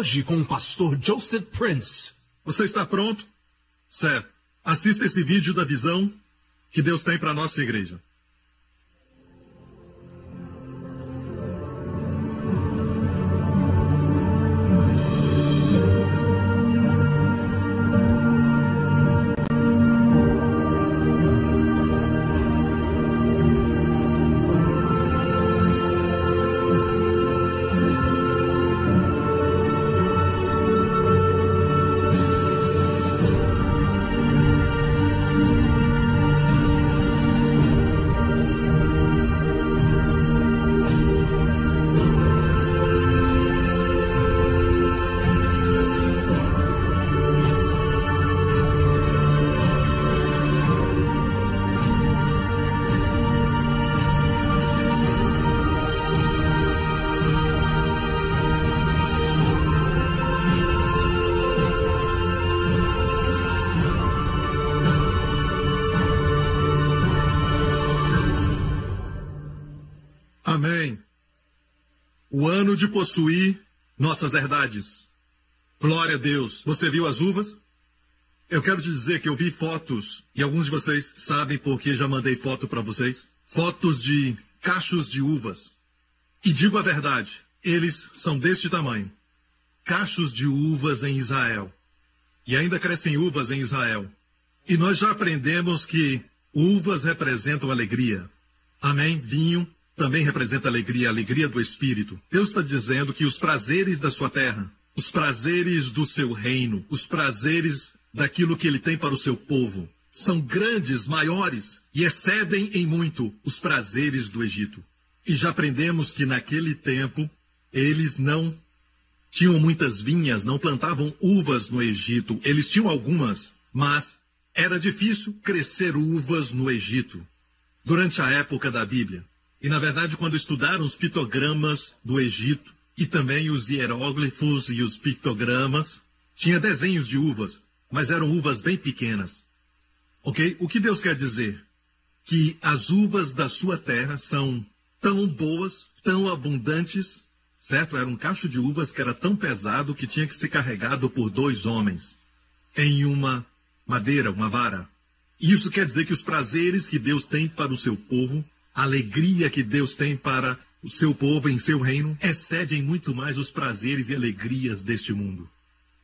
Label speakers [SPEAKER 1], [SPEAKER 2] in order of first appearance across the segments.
[SPEAKER 1] Hoje com o pastor Joseph Prince. Você está pronto? Certo. Assista esse vídeo da visão que Deus tem para nossa igreja. O ano de possuir nossas herdades. Glória a Deus. Você viu as uvas? Eu quero te dizer que eu vi fotos, e alguns de vocês sabem porque já mandei foto para vocês. Fotos de cachos de uvas. E digo a verdade, eles são deste tamanho. Cachos de uvas em Israel. E ainda crescem uvas em Israel. E nós já aprendemos que uvas representam alegria. Amém? Vinho também representa alegria, a alegria do Espírito. Deus está dizendo que os prazeres da sua terra, os prazeres do seu reino, os prazeres daquilo que ele tem para o seu povo, são grandes, maiores e excedem em muito os prazeres do Egito. E já aprendemos que naquele tempo eles não tinham muitas vinhas, não plantavam uvas no Egito. Eles tinham algumas, mas era difícil crescer uvas no Egito durante a época da Bíblia. E na verdade, quando estudaram os pictogramas do Egito e também os hieróglifos e os pictogramas, tinha desenhos de uvas, mas eram uvas bem pequenas. Ok? O que Deus quer dizer? Que as uvas da sua terra são tão boas, tão abundantes, certo? Era um cacho de uvas que era tão pesado que tinha que ser carregado por dois homens em uma madeira, uma vara. Isso quer dizer que os prazeres que Deus tem para o seu povo, alegria que Deus tem para o seu povo em seu reino, excedem muito mais os prazeres e alegrias deste mundo.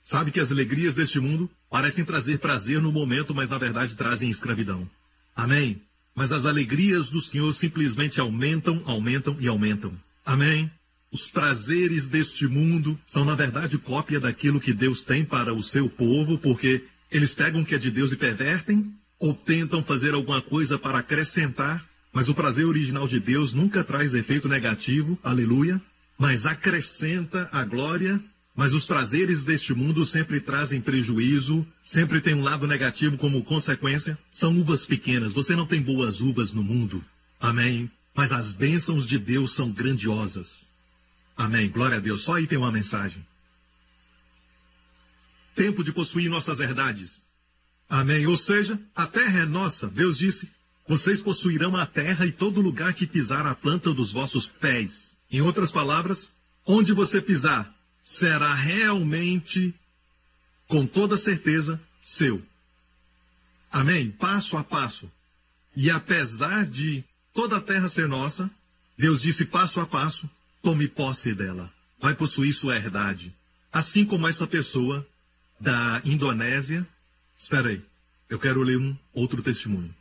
[SPEAKER 1] Sabe que as alegrias deste mundo parecem trazer prazer no momento, mas na verdade trazem escravidão. Amém? Mas as alegrias do Senhor simplesmente aumentam, aumentam e aumentam. Amém? Os prazeres deste mundo são, na verdade, cópia daquilo que Deus tem para o seu povo, porque eles pegam o que é de Deus e pervertem, ou tentam fazer alguma coisa para acrescentar, mas o prazer original de Deus nunca traz efeito negativo, aleluia, mas acrescenta a glória. Mas os prazeres deste mundo sempre trazem prejuízo, sempre tem um lado negativo como consequência. São uvas pequenas, você não tem boas uvas no mundo. Amém. Mas as bênçãos de Deus são grandiosas. Amém. Glória a Deus. Só aí tem uma mensagem. Tempo de possuir nossas herdades. Amém. Ou seja, a terra é nossa. Deus disse: vocês possuirão a terra e todo lugar que pisar a planta dos vossos pés. Em outras palavras, onde você pisar será realmente, com toda certeza, seu. Amém? Passo a passo. E apesar de toda a terra ser nossa, Deus disse passo a passo: tome posse dela. Vai possuir sua herdade. Assim como essa pessoa da Indonésia. Espera aí, eu quero ler um outro testemunho.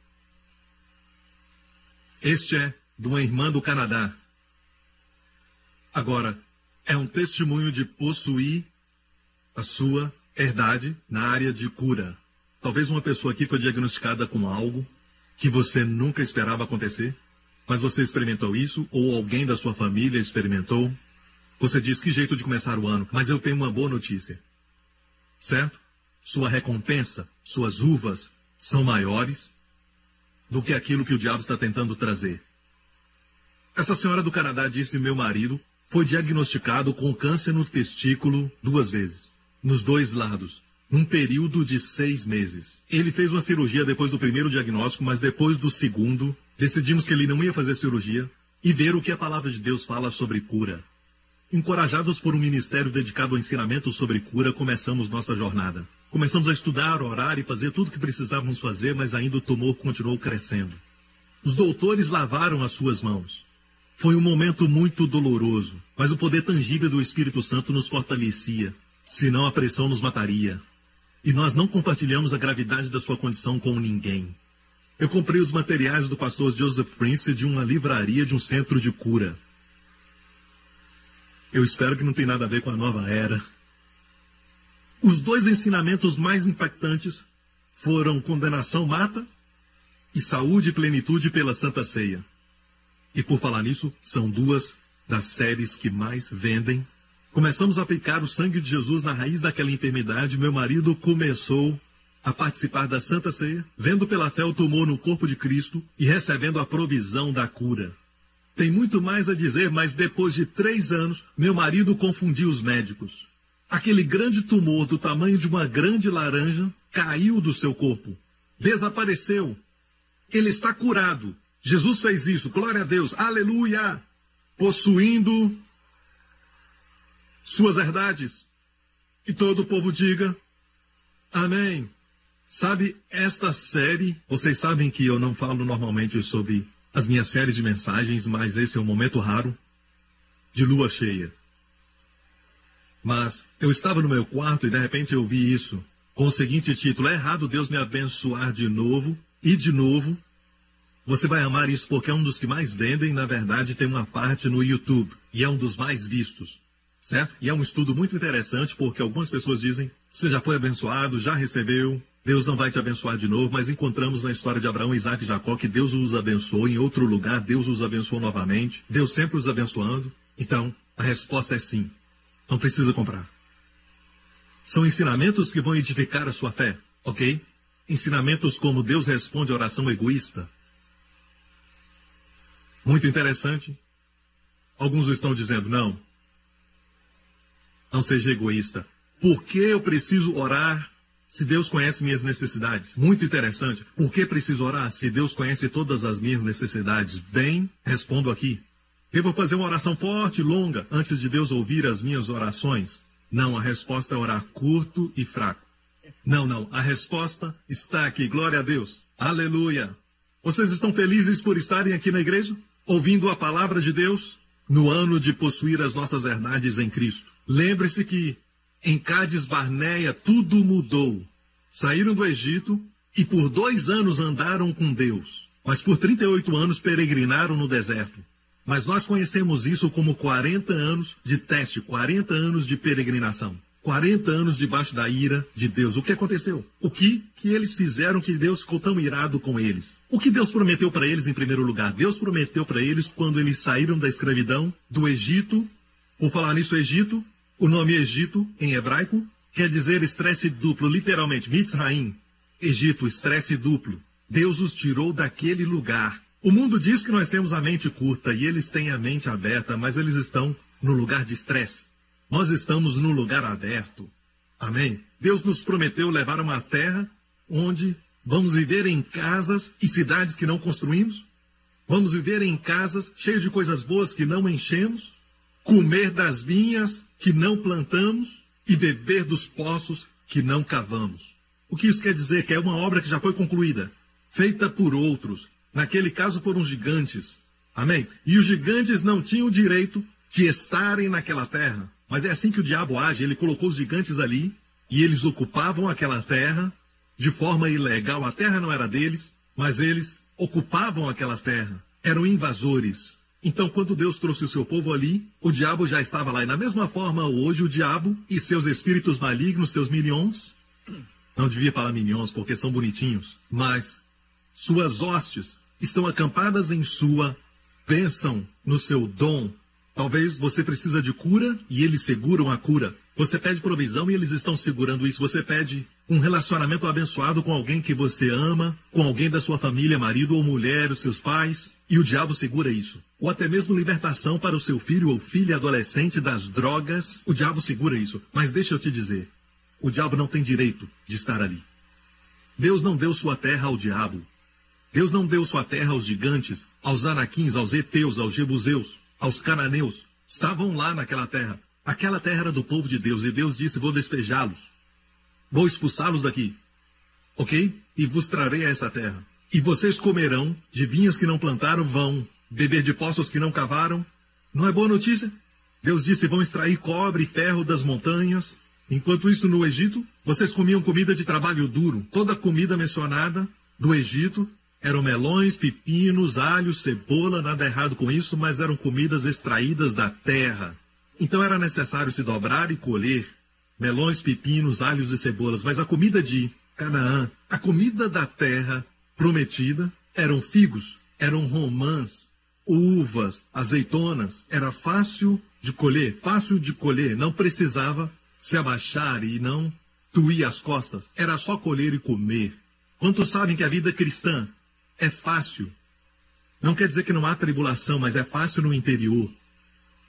[SPEAKER 1] Este é de uma irmã do Canadá. Agora, é um testemunho de possuir a sua herdade na área de cura. Talvez uma pessoa aqui foi diagnosticada com algo que você nunca esperava acontecer, mas você experimentou isso, ou alguém da sua família experimentou. Você diz que jeito de começar o ano, mas eu tenho uma boa notícia. Certo? Sua recompensa, suas uvas são maiores do que aquilo que o diabo está tentando trazer. Essa senhora do Canadá disse: Meu marido foi diagnosticado com câncer no testículo duas vezes, nos dois lados, num período de seis meses. Ele fez uma cirurgia depois do primeiro diagnóstico, mas depois do segundo, decidimos que ele não ia fazer cirurgia e ver o que a palavra de Deus fala sobre cura. Encorajados por um ministério dedicado ao ensinamento sobre cura, começamos nossa jornada. Começamos a estudar, orar e fazer tudo o que precisávamos fazer, mas ainda o tumor continuou crescendo. Os doutores lavaram as suas mãos. Foi um momento muito doloroso, mas o poder tangível do Espírito Santo nos fortalecia, senão a pressão nos mataria. E nós não compartilhamos a gravidade da sua condição com ninguém. Eu comprei os materiais do pastor Joseph Prince de uma livraria de um centro de cura. Eu espero que não tenha nada a ver com a nova era. Os dois ensinamentos mais impactantes foram condenação mata e saúde e plenitude pela Santa Ceia. E por falar nisso, são duas das séries que mais vendem. Começamos a aplicar o sangue de Jesus na raiz daquela enfermidade. Meu marido começou a participar da Santa Ceia, vendo pela fé o tumor no corpo de Cristo e recebendo a provisão da cura. Tem muito mais a dizer, mas depois de três anos, meu marido confundiu os médicos. Aquele grande tumor do tamanho de uma grande laranja caiu do seu corpo. Desapareceu. Ele está curado. Jesus fez isso, glória a Deus, aleluia! Possuindo suas herdades. E todo o povo diga: Amém. Sabe, esta série, vocês sabem que eu não falo normalmente sobre as minhas séries de mensagens, mas esse é um momento raro de lua cheia. Mas eu estava no meu quarto e de repente eu vi isso com o seguinte título: É errado Deus me abençoar de novo e de novo você vai amar isso porque é um dos que mais vendem, na verdade tem uma parte no YouTube e é um dos mais vistos, certo? E é um estudo muito interessante porque algumas pessoas dizem: você já foi abençoado, já recebeu, Deus não vai te abençoar de novo, mas encontramos na história de Abraão, Isaac e Jacó que Deus os abençoou em outro lugar, Deus os abençoou novamente, Deus sempre os abençoando. Então, a resposta é sim. Não precisa comprar. São ensinamentos que vão edificar a sua fé, ok? Ensinamentos como Deus responde a oração egoísta, muito interessante. Alguns estão dizendo, não. Não seja egoísta. Por que eu preciso orar se Deus conhece minhas necessidades? Muito interessante. Por que preciso orar se Deus conhece todas as minhas necessidades? Bem, respondo aqui. Eu vou fazer uma oração forte, longa, antes de Deus ouvir as minhas orações? Não, a resposta é orar curto e fraco. Não, não, a resposta está aqui. Glória a Deus. Aleluia. Vocês estão felizes por estarem aqui na igreja? ouvindo a palavra de Deus no ano de possuir as nossas herdades em Cristo. Lembre-se que em Cádiz Barneia tudo mudou. Saíram do Egito e por dois anos andaram com Deus, mas por 38 anos peregrinaram no deserto. Mas nós conhecemos isso como 40 anos de teste, 40 anos de peregrinação. 40 anos debaixo da ira de Deus. O que aconteceu? O que que eles fizeram que Deus ficou tão irado com eles? O que Deus prometeu para eles em primeiro lugar? Deus prometeu para eles quando eles saíram da escravidão do Egito. Por falar nisso, Egito, o nome Egito em hebraico quer dizer estresse duplo, literalmente, Mitzraim. Egito, estresse duplo. Deus os tirou daquele lugar. O mundo diz que nós temos a mente curta e eles têm a mente aberta, mas eles estão no lugar de estresse. Nós estamos num lugar aberto. Amém? Deus nos prometeu levar uma terra onde vamos viver em casas e cidades que não construímos. Vamos viver em casas cheias de coisas boas que não enchemos. Comer das vinhas que não plantamos e beber dos poços que não cavamos. O que isso quer dizer? Que é uma obra que já foi concluída, feita por outros. Naquele caso foram gigantes. Amém? E os gigantes não tinham o direito de estarem naquela terra. Mas é assim que o diabo age. Ele colocou os gigantes ali e eles ocupavam aquela terra de forma ilegal. A terra não era deles, mas eles ocupavam aquela terra. Eram invasores. Então, quando Deus trouxe o seu povo ali, o diabo já estava lá. E da mesma forma, hoje, o diabo e seus espíritos malignos, seus minions, não devia falar minions porque são bonitinhos, mas suas hostes estão acampadas em sua bênção, no seu dom. Talvez você precisa de cura e eles seguram a cura. Você pede provisão e eles estão segurando isso. Você pede um relacionamento abençoado com alguém que você ama, com alguém da sua família, marido ou mulher, os seus pais, e o diabo segura isso. Ou até mesmo libertação para o seu filho ou filha adolescente das drogas, o diabo segura isso. Mas deixa eu te dizer, o diabo não tem direito de estar ali. Deus não deu sua terra ao diabo. Deus não deu sua terra aos gigantes, aos anaquins, aos heteus, aos jebuseus, aos cananeus. Estavam lá naquela terra. Aquela terra era do povo de Deus, e Deus disse: Vou despejá-los. Vou expulsá-los daqui. Ok? E vos trarei a essa terra. E vocês comerão de vinhas que não plantaram, vão beber de poços que não cavaram. Não é boa notícia? Deus disse: Vão extrair cobre e ferro das montanhas. Enquanto isso, no Egito, vocês comiam comida de trabalho duro. Toda a comida mencionada do Egito eram melões, pepinos, alhos, cebola, nada errado com isso, mas eram comidas extraídas da terra. Então era necessário se dobrar e colher melões, pepinos, alhos e cebolas, mas a comida de Canaã, a comida da terra prometida, eram figos, eram romãs, uvas, azeitonas. Era fácil de colher, fácil de colher, não precisava se abaixar e não tuir as costas. Era só colher e comer. Quantos sabem que a vida cristã é fácil? Não quer dizer que não há tribulação, mas é fácil no interior.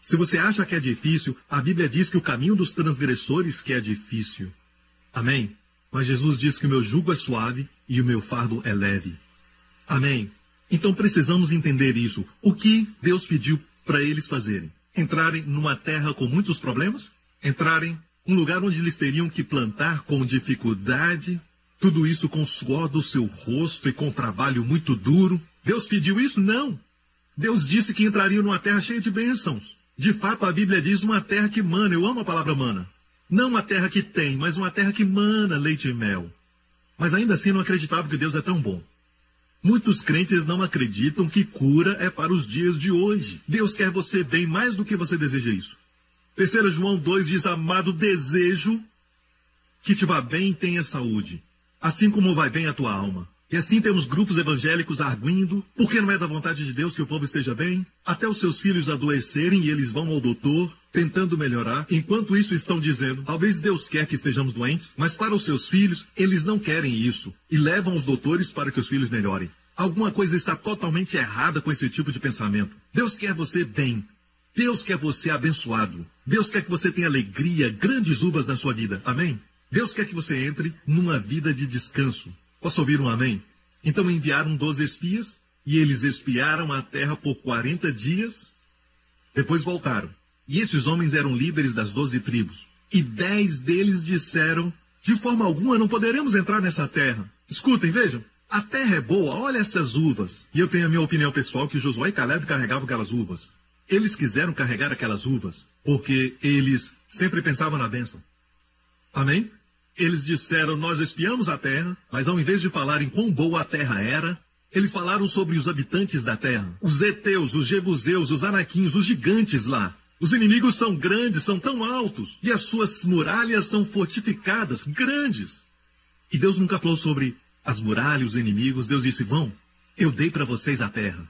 [SPEAKER 1] Se você acha que é difícil, a Bíblia diz que o caminho dos transgressores que é difícil. Amém? Mas Jesus diz que o meu jugo é suave e o meu fardo é leve. Amém? Então precisamos entender isso. O que Deus pediu para eles fazerem? Entrarem numa terra com muitos problemas? Entrarem um lugar onde eles teriam que plantar com dificuldade? Tudo isso com suor do seu rosto e com trabalho muito duro? Deus pediu isso? Não. Deus disse que entrariam numa terra cheia de bênçãos. De fato, a Bíblia diz uma terra que mana. Eu amo a palavra mana. Não uma terra que tem, mas uma terra que mana leite e mel. Mas ainda assim não acreditava que Deus é tão bom. Muitos crentes não acreditam que cura é para os dias de hoje. Deus quer você bem mais do que você deseja isso. 3 João 2 diz: Amado, desejo que te vá bem e tenha saúde, assim como vai bem a tua alma. E assim temos grupos evangélicos arguindo, porque não é da vontade de Deus que o povo esteja bem, até os seus filhos adoecerem e eles vão ao doutor, tentando melhorar. Enquanto isso estão dizendo, talvez Deus quer que estejamos doentes, mas para os seus filhos, eles não querem isso e levam os doutores para que os filhos melhorem. Alguma coisa está totalmente errada com esse tipo de pensamento. Deus quer você bem. Deus quer você abençoado. Deus quer que você tenha alegria, grandes uvas na sua vida. Amém? Deus quer que você entre numa vida de descanso. Posso ouvir um amém? Então enviaram doze espias, e eles espiaram a terra por quarenta dias, depois voltaram. E esses homens eram líderes das doze tribos. E dez deles disseram: De forma alguma não poderemos entrar nessa terra. Escutem, vejam. A terra é boa, olha essas uvas. E eu tenho a minha opinião pessoal que Josué e Caleb carregavam aquelas uvas. Eles quiseram carregar aquelas uvas porque eles sempre pensavam na bênção. Amém? Eles disseram: Nós espiamos a terra, mas ao invés de falarem quão boa a terra era, eles falaram sobre os habitantes da terra. Os Eteus, os Jebuseus, os Anaquins, os gigantes lá. Os inimigos são grandes, são tão altos, e as suas muralhas são fortificadas, grandes. E Deus nunca falou sobre as muralhas, os inimigos. Deus disse: Vão, eu dei para vocês a terra.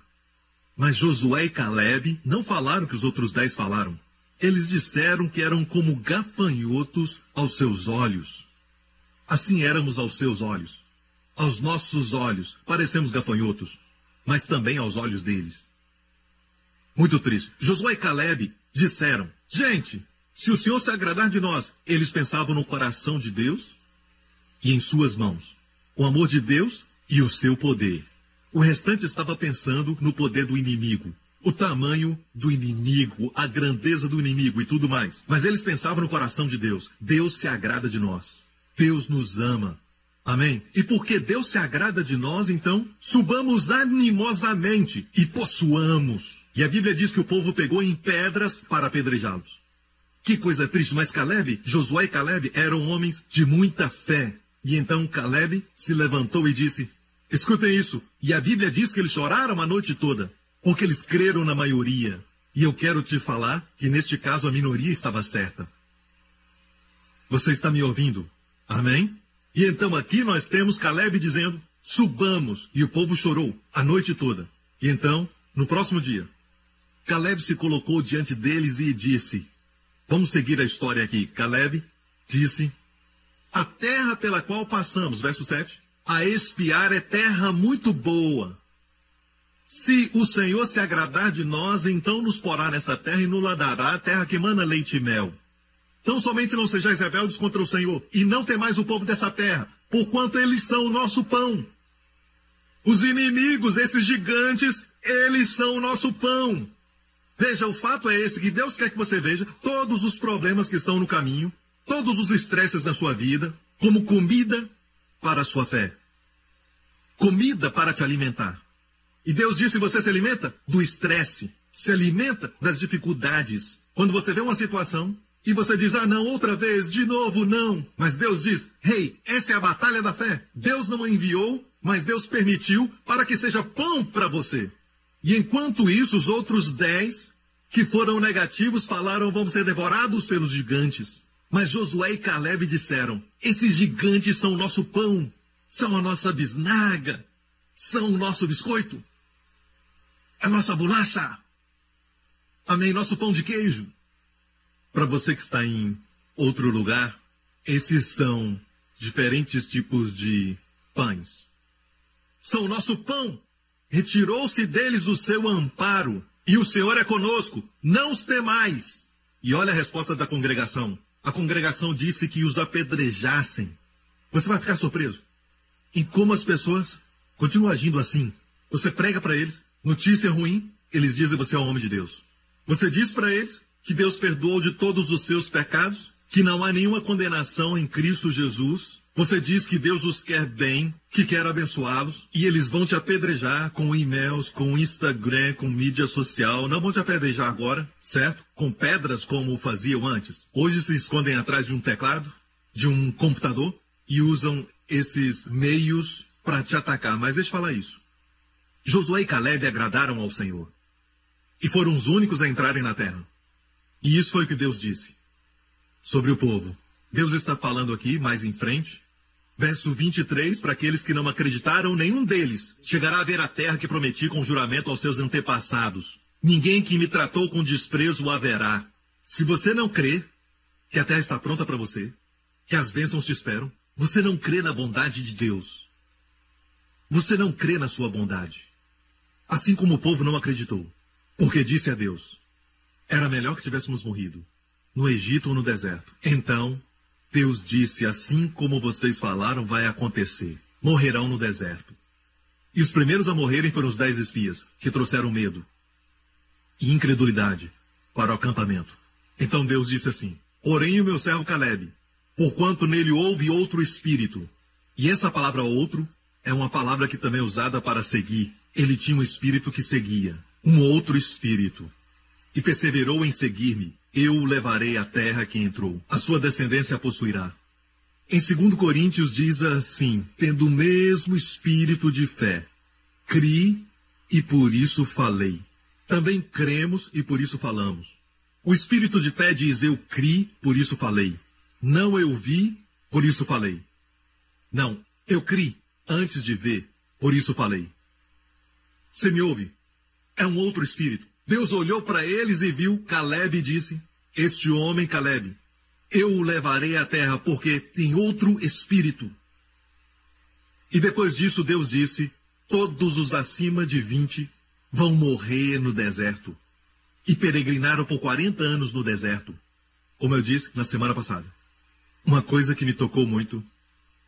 [SPEAKER 1] Mas Josué e Caleb não falaram o que os outros dez falaram. Eles disseram que eram como gafanhotos aos seus olhos. Assim éramos aos seus olhos. Aos nossos olhos, parecemos gafanhotos, mas também aos olhos deles. Muito triste. Josué e Caleb disseram: Gente, se o Senhor se agradar de nós, eles pensavam no coração de Deus e em suas mãos. O amor de Deus e o seu poder. O restante estava pensando no poder do inimigo, o tamanho do inimigo, a grandeza do inimigo e tudo mais. Mas eles pensavam no coração de Deus. Deus se agrada de nós. Deus nos ama. Amém? E porque Deus se agrada de nós, então, subamos animosamente e possuamos. E a Bíblia diz que o povo pegou em pedras para apedrejá-los. Que coisa triste, mas Caleb, Josué e Caleb eram homens de muita fé. E então Caleb se levantou e disse: Escutem isso. E a Bíblia diz que eles choraram a noite toda, porque eles creram na maioria. E eu quero te falar que neste caso a minoria estava certa. Você está me ouvindo? Amém? E então aqui nós temos Caleb dizendo: subamos. E o povo chorou a noite toda. E então, no próximo dia, Caleb se colocou diante deles e disse: Vamos seguir a história aqui. Caleb disse: A terra pela qual passamos, verso 7, a espiar é terra muito boa. Se o Senhor se agradar de nós, então nos porá nesta terra e nos dará a terra que emana leite e mel. Tão somente não sejais rebeldes contra o Senhor, e não temais o povo dessa terra, porquanto eles são o nosso pão. Os inimigos, esses gigantes, eles são o nosso pão. Veja, o fato é esse, que Deus quer que você veja todos os problemas que estão no caminho, todos os estresses da sua vida, como comida para a sua fé. Comida para te alimentar. E Deus disse: você se alimenta do estresse, se alimenta das dificuldades. Quando você vê uma situação e você diz: ah, não, outra vez, de novo, não. Mas Deus diz: hey, essa é a batalha da fé. Deus não a enviou, mas Deus permitiu para que seja pão para você. E enquanto isso, os outros dez que foram negativos falaram: vamos ser devorados pelos gigantes. Mas Josué e Caleb disseram: esses gigantes são o nosso pão, são a nossa bisnaga, são o nosso biscoito a nossa bolacha. Amém, nosso pão de queijo. Para você que está em outro lugar, esses são diferentes tipos de pães. São o nosso pão. Retirou-se deles o seu amparo, e o Senhor é conosco, não os temais. E olha a resposta da congregação. A congregação disse que os apedrejassem. Você vai ficar surpreso em como as pessoas continuam agindo assim. Você prega para eles, Notícia ruim, eles dizem você é um homem de Deus. Você diz para eles que Deus perdoou de todos os seus pecados, que não há nenhuma condenação em Cristo Jesus. Você diz que Deus os quer bem, que quer abençoá-los, e eles vão te apedrejar com e-mails, com Instagram, com mídia social. Não vão te apedrejar agora, certo? Com pedras como faziam antes. Hoje se escondem atrás de um teclado, de um computador, e usam esses meios para te atacar. Mas deixa eu falar isso. Josué e Caleb agradaram ao Senhor. E foram os únicos a entrarem na terra. E isso foi o que Deus disse sobre o povo. Deus está falando aqui, mais em frente, verso 23, para aqueles que não acreditaram, nenhum deles chegará a ver a terra que prometi com juramento aos seus antepassados. Ninguém que me tratou com desprezo haverá. Se você não crê que a terra está pronta para você, que as bênçãos te esperam, você não crê na bondade de Deus. Você não crê na sua bondade. Assim como o povo não acreditou, porque disse a Deus: era melhor que tivéssemos morrido, no Egito ou no deserto. Então, Deus disse: assim como vocês falaram, vai acontecer. Morrerão no deserto. E os primeiros a morrerem foram os dez espias, que trouxeram medo e incredulidade para o acampamento. Então Deus disse assim: Porém, o meu servo Caleb, porquanto nele houve outro espírito. E essa palavra outro é uma palavra que também é usada para seguir, ele tinha um espírito que seguia, um outro espírito, e perseverou em seguir-me. Eu o levarei à terra que entrou, a sua descendência a possuirá. Em 2 Coríntios diz assim: tendo o mesmo espírito de fé, criei e por isso falei. Também cremos e por isso falamos. O espírito de fé diz: eu criei, por isso falei. Não eu vi, por isso falei. Não, eu criei antes de ver, por isso falei. Você me ouve? É um outro espírito. Deus olhou para eles e viu Caleb e disse: Este homem, Caleb, eu o levarei à terra porque tem outro espírito. E depois disso, Deus disse: Todos os acima de vinte vão morrer no deserto. E peregrinaram por 40 anos no deserto. Como eu disse na semana passada. Uma coisa que me tocou muito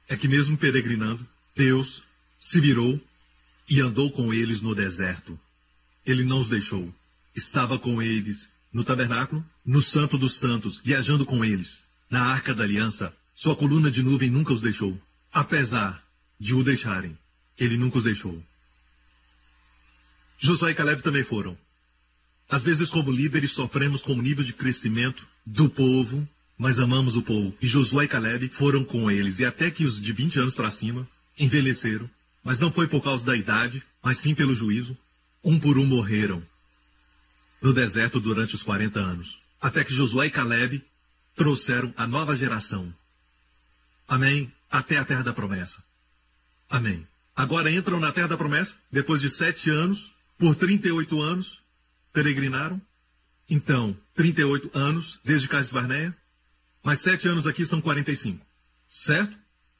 [SPEAKER 1] é que, mesmo peregrinando, Deus se virou e andou com eles no deserto. Ele não os deixou. Estava com eles no tabernáculo, no Santo dos Santos, viajando com eles. Na arca da aliança, sua coluna de nuvem nunca os deixou. apesar de o deixarem, ele nunca os deixou. Josué e Caleb também foram. Às vezes, como líderes, sofremos com o nível de crescimento do povo, mas amamos o povo. E Josué e Caleb foram com eles. E até que os de 20 anos para cima envelheceram. Mas não foi por causa da idade, mas sim pelo juízo. Um por um morreram no deserto durante os 40 anos. Até que Josué e Caleb trouxeram a nova geração. Amém? Até a terra da promessa. Amém. Agora entram na terra da promessa, depois de sete anos, por 38 anos, peregrinaram. Então, 38 anos, desde Cades Barneia. Mais sete anos aqui são 45. Certo?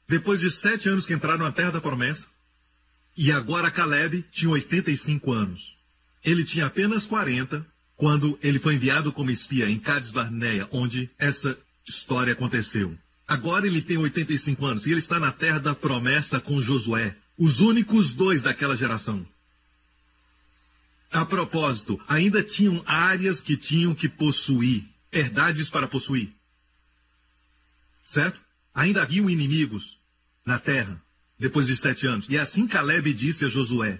[SPEAKER 1] Depois de sete anos que entraram na terra da promessa, e agora Caleb tinha 85 anos. Ele tinha apenas 40 quando ele foi enviado como espia em Cades Barneia, onde essa história aconteceu. Agora ele tem 85 anos e ele está na terra da promessa com Josué, os únicos dois daquela geração. A propósito, ainda tinham áreas que tinham que possuir, herdades para possuir. Certo? Ainda haviam inimigos na terra, depois de sete anos. E assim Caleb disse a Josué: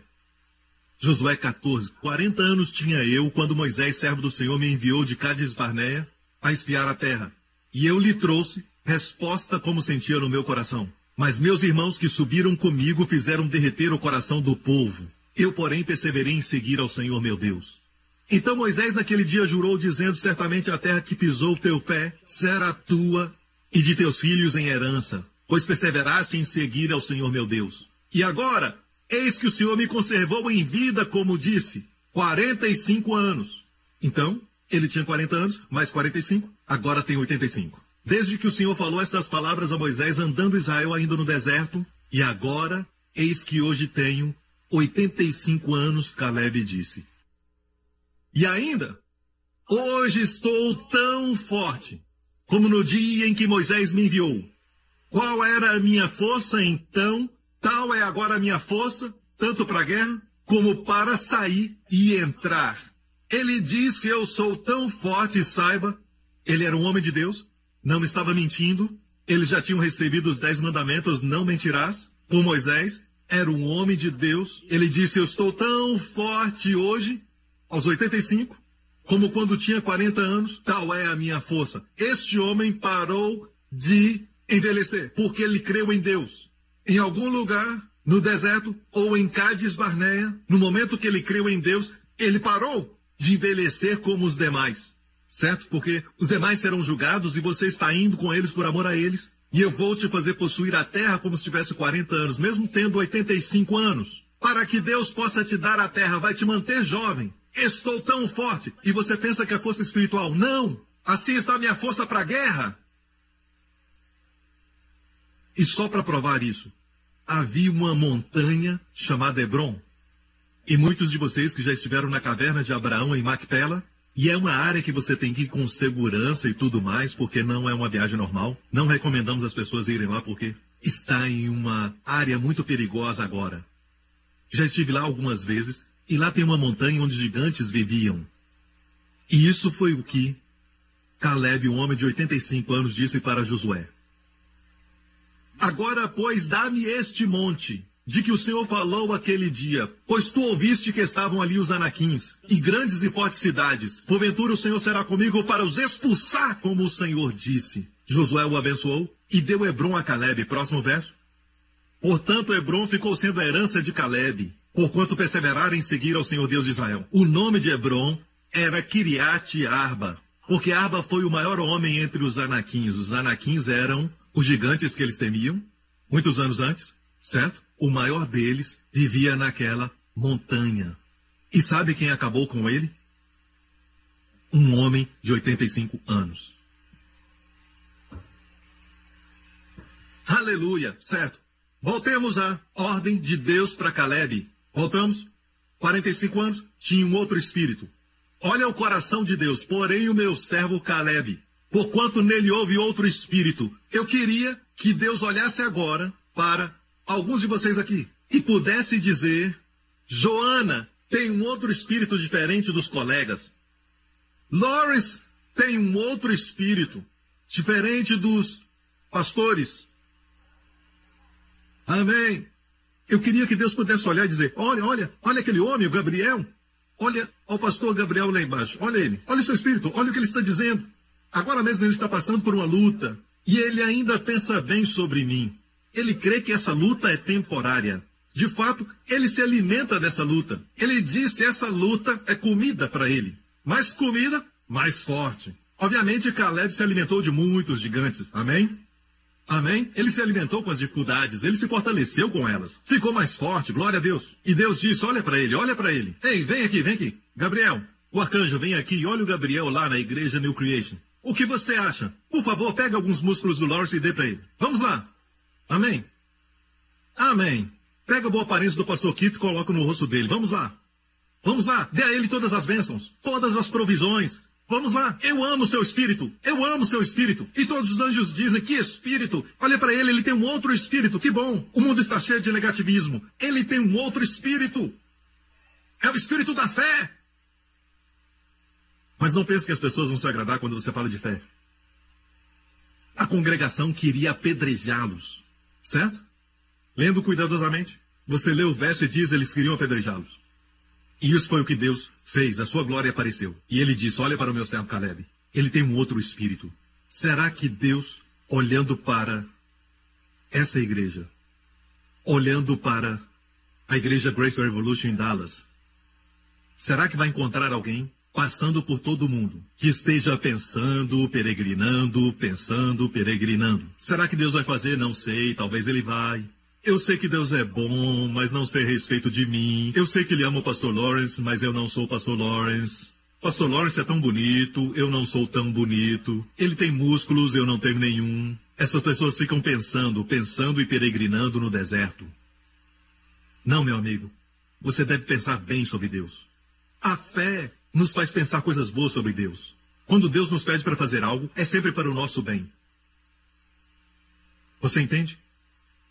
[SPEAKER 1] Josué 14, 40 anos tinha eu quando Moisés, servo do Senhor, me enviou de Cádiz Barneia a espiar a terra. E eu lhe trouxe resposta como sentia no meu coração. Mas meus irmãos que subiram comigo fizeram derreter o coração do povo. Eu, porém, perseverei em seguir ao Senhor meu Deus. Então Moisés naquele dia jurou, dizendo: Certamente a terra que pisou teu pé será tua e de teus filhos em herança, pois perseveraste em seguir ao Senhor meu Deus. E agora, eis que o Senhor me conservou em vida, como disse, 45 anos. Então, ele tinha 40 anos, mais 45, agora tem 85. Desde que o Senhor falou estas palavras a Moisés, andando Israel ainda no deserto, e agora, eis que hoje tenho 85 anos, Caleb disse. E ainda, hoje estou tão forte como no dia em que Moisés me enviou. Qual era a minha força então? Tal é agora a minha força, tanto para a guerra como para sair e entrar. Ele disse: Eu sou tão forte, saiba. Ele era um homem de Deus, não estava mentindo. Eles já tinham recebido os dez mandamentos: Não mentirás. Com Moisés, era um homem de Deus. Ele disse: Eu estou tão forte hoje, aos 85, como quando tinha 40 anos, tal é a minha força. Este homem parou de envelhecer, porque ele creu em Deus. Em algum lugar, no deserto, ou em Cádiz Barneia, no momento que ele creu em Deus, ele parou de envelhecer como os demais. Certo? Porque os demais serão julgados e você está indo com eles por amor a eles. E eu vou te fazer possuir a terra como se tivesse 40 anos, mesmo tendo 85 anos. Para que Deus possa te dar a terra, vai te manter jovem. Estou tão forte. E você pensa que é força espiritual? Não! Assim está minha força para a guerra. E só para provar isso, havia uma montanha chamada Hebron. E muitos de vocês que já estiveram na caverna de Abraão em Macpela, e é uma área que você tem que ir com segurança e tudo mais, porque não é uma viagem normal. Não recomendamos as pessoas irem lá porque está em uma área muito perigosa agora. Já estive lá algumas vezes e lá tem uma montanha onde gigantes viviam. E isso foi o que Caleb, um homem de 85 anos, disse para Josué. Agora, pois, dá-me este monte, de que o Senhor falou aquele dia, pois tu ouviste que estavam ali os anaquins, e grandes e fortes cidades. Porventura o Senhor será comigo para os expulsar, como o Senhor disse. Josué o abençoou e deu Hebron a Caleb. Próximo verso. Portanto, Hebron ficou sendo a herança de Caleb, porquanto perseveraram em seguir ao Senhor Deus de Israel. O nome de Hebron era Kiriat Arba, porque Arba foi o maior homem entre os anaquins. Os anaquins eram os gigantes que eles temiam, muitos anos antes, certo? O maior deles vivia naquela montanha. E sabe quem acabou com ele? Um homem de 85 anos. Aleluia, certo? Voltemos à ordem de Deus para Caleb. Voltamos? 45 anos, tinha um outro espírito. Olha o coração de Deus, porém o meu servo Caleb, porquanto nele houve outro espírito. Eu queria que Deus olhasse agora para alguns de vocês aqui e pudesse dizer: Joana tem um outro espírito diferente dos colegas. Loris tem um outro espírito diferente dos pastores. Amém. Eu queria que Deus pudesse olhar e dizer: olha, olha, olha aquele homem, o Gabriel. Olha o pastor Gabriel lá embaixo. Olha ele. Olha o seu espírito. Olha o que ele está dizendo. Agora mesmo ele está passando por uma luta. E ele ainda pensa bem sobre mim. Ele crê que essa luta é temporária. De fato, ele se alimenta dessa luta. Ele disse essa luta é comida para ele. Mais comida, mais forte. Obviamente, Caleb se alimentou de muitos gigantes. Amém? Amém? Ele se alimentou com as dificuldades, ele se fortaleceu com elas. Ficou mais forte, glória a Deus. E Deus disse: Olha para ele, olha para ele. Ei, vem aqui, vem aqui. Gabriel, o arcanjo vem aqui e olha o Gabriel lá na igreja New Creation. O que você acha? Por favor, pega alguns músculos do Lawrence e dê para ele. Vamos lá. Amém? Amém. Pega a boa aparência do pastor Kito e coloca no rosto dele. Vamos lá. Vamos lá. Dê a ele todas as bênçãos, todas as provisões. Vamos lá. Eu amo seu espírito. Eu amo seu espírito. E todos os anjos dizem que espírito. Olha para ele, ele tem um outro espírito. Que bom. O mundo está cheio de negativismo. Ele tem um outro espírito. É o espírito da fé. Mas não pense que as pessoas vão se agradar quando você fala de fé. A congregação queria apedrejá-los. Certo? Lendo cuidadosamente, você lê o verso e diz eles queriam apedrejá-los. E isso foi o que Deus fez, a sua glória apareceu. E ele disse: Olha para o meu servo Caleb, ele tem um outro espírito. Será que Deus, olhando para essa igreja, olhando para a igreja Grace Revolution em Dallas, será que vai encontrar alguém passando por todo mundo que esteja pensando, peregrinando, pensando, peregrinando? Será que Deus vai fazer? Não sei, talvez ele vai. Eu sei que Deus é bom, mas não sei a respeito de mim. Eu sei que ele ama o pastor Lawrence, mas eu não sou o pastor Lawrence. Pastor Lawrence é tão bonito, eu não sou tão bonito. Ele tem músculos, eu não tenho nenhum. Essas pessoas ficam pensando, pensando e peregrinando no deserto. Não, meu amigo. Você deve pensar bem sobre Deus. A fé nos faz pensar coisas boas sobre Deus. Quando Deus nos pede para fazer algo, é sempre para o nosso bem. Você entende?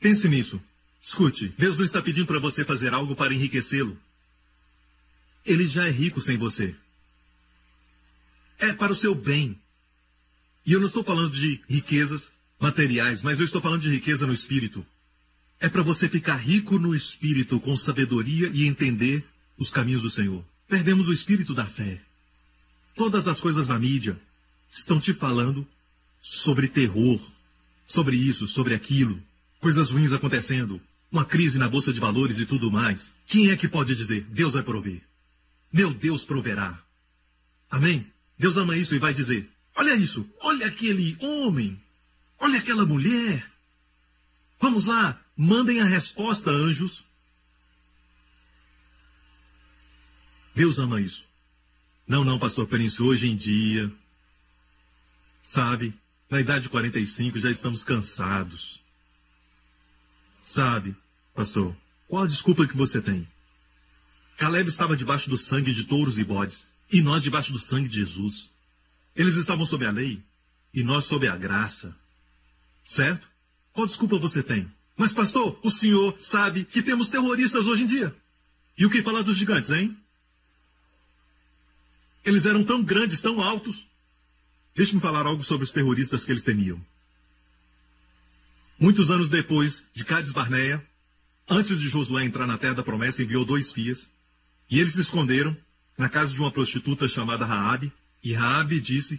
[SPEAKER 1] Pense nisso. Escute, Deus não está pedindo para você fazer algo para enriquecê-lo. Ele já é rico sem você. É para o seu bem. E eu não estou falando de riquezas materiais, mas eu estou falando de riqueza no espírito. É para você ficar rico no espírito, com sabedoria e entender os caminhos do Senhor. Perdemos o espírito da fé. Todas as coisas na mídia estão te falando sobre terror, sobre isso, sobre aquilo coisas ruins acontecendo, uma crise na bolsa de valores e tudo mais. Quem é que pode dizer, Deus vai prover? Meu Deus proverá. Amém? Deus ama isso e vai dizer, olha isso, olha aquele homem, olha aquela mulher. Vamos lá, mandem a resposta, anjos. Deus ama isso. Não, não, pastor Perencio, hoje em dia, sabe, na idade de 45 já estamos cansados. Sabe, pastor, qual a desculpa que você tem? Caleb estava debaixo do sangue de touros e bodes, e nós debaixo do sangue de Jesus. Eles estavam sob a lei, e nós sob a graça. Certo? Qual desculpa você tem? Mas, pastor, o senhor sabe que temos terroristas hoje em dia. E o que falar dos gigantes, hein? Eles eram tão grandes, tão altos. Deixe-me falar algo sobre os terroristas que eles temiam. Muitos anos depois de Cades Barneia, antes de Josué entrar na terra da promessa, enviou dois espias. E eles se esconderam na casa de uma prostituta chamada Raabe. E Raabe disse,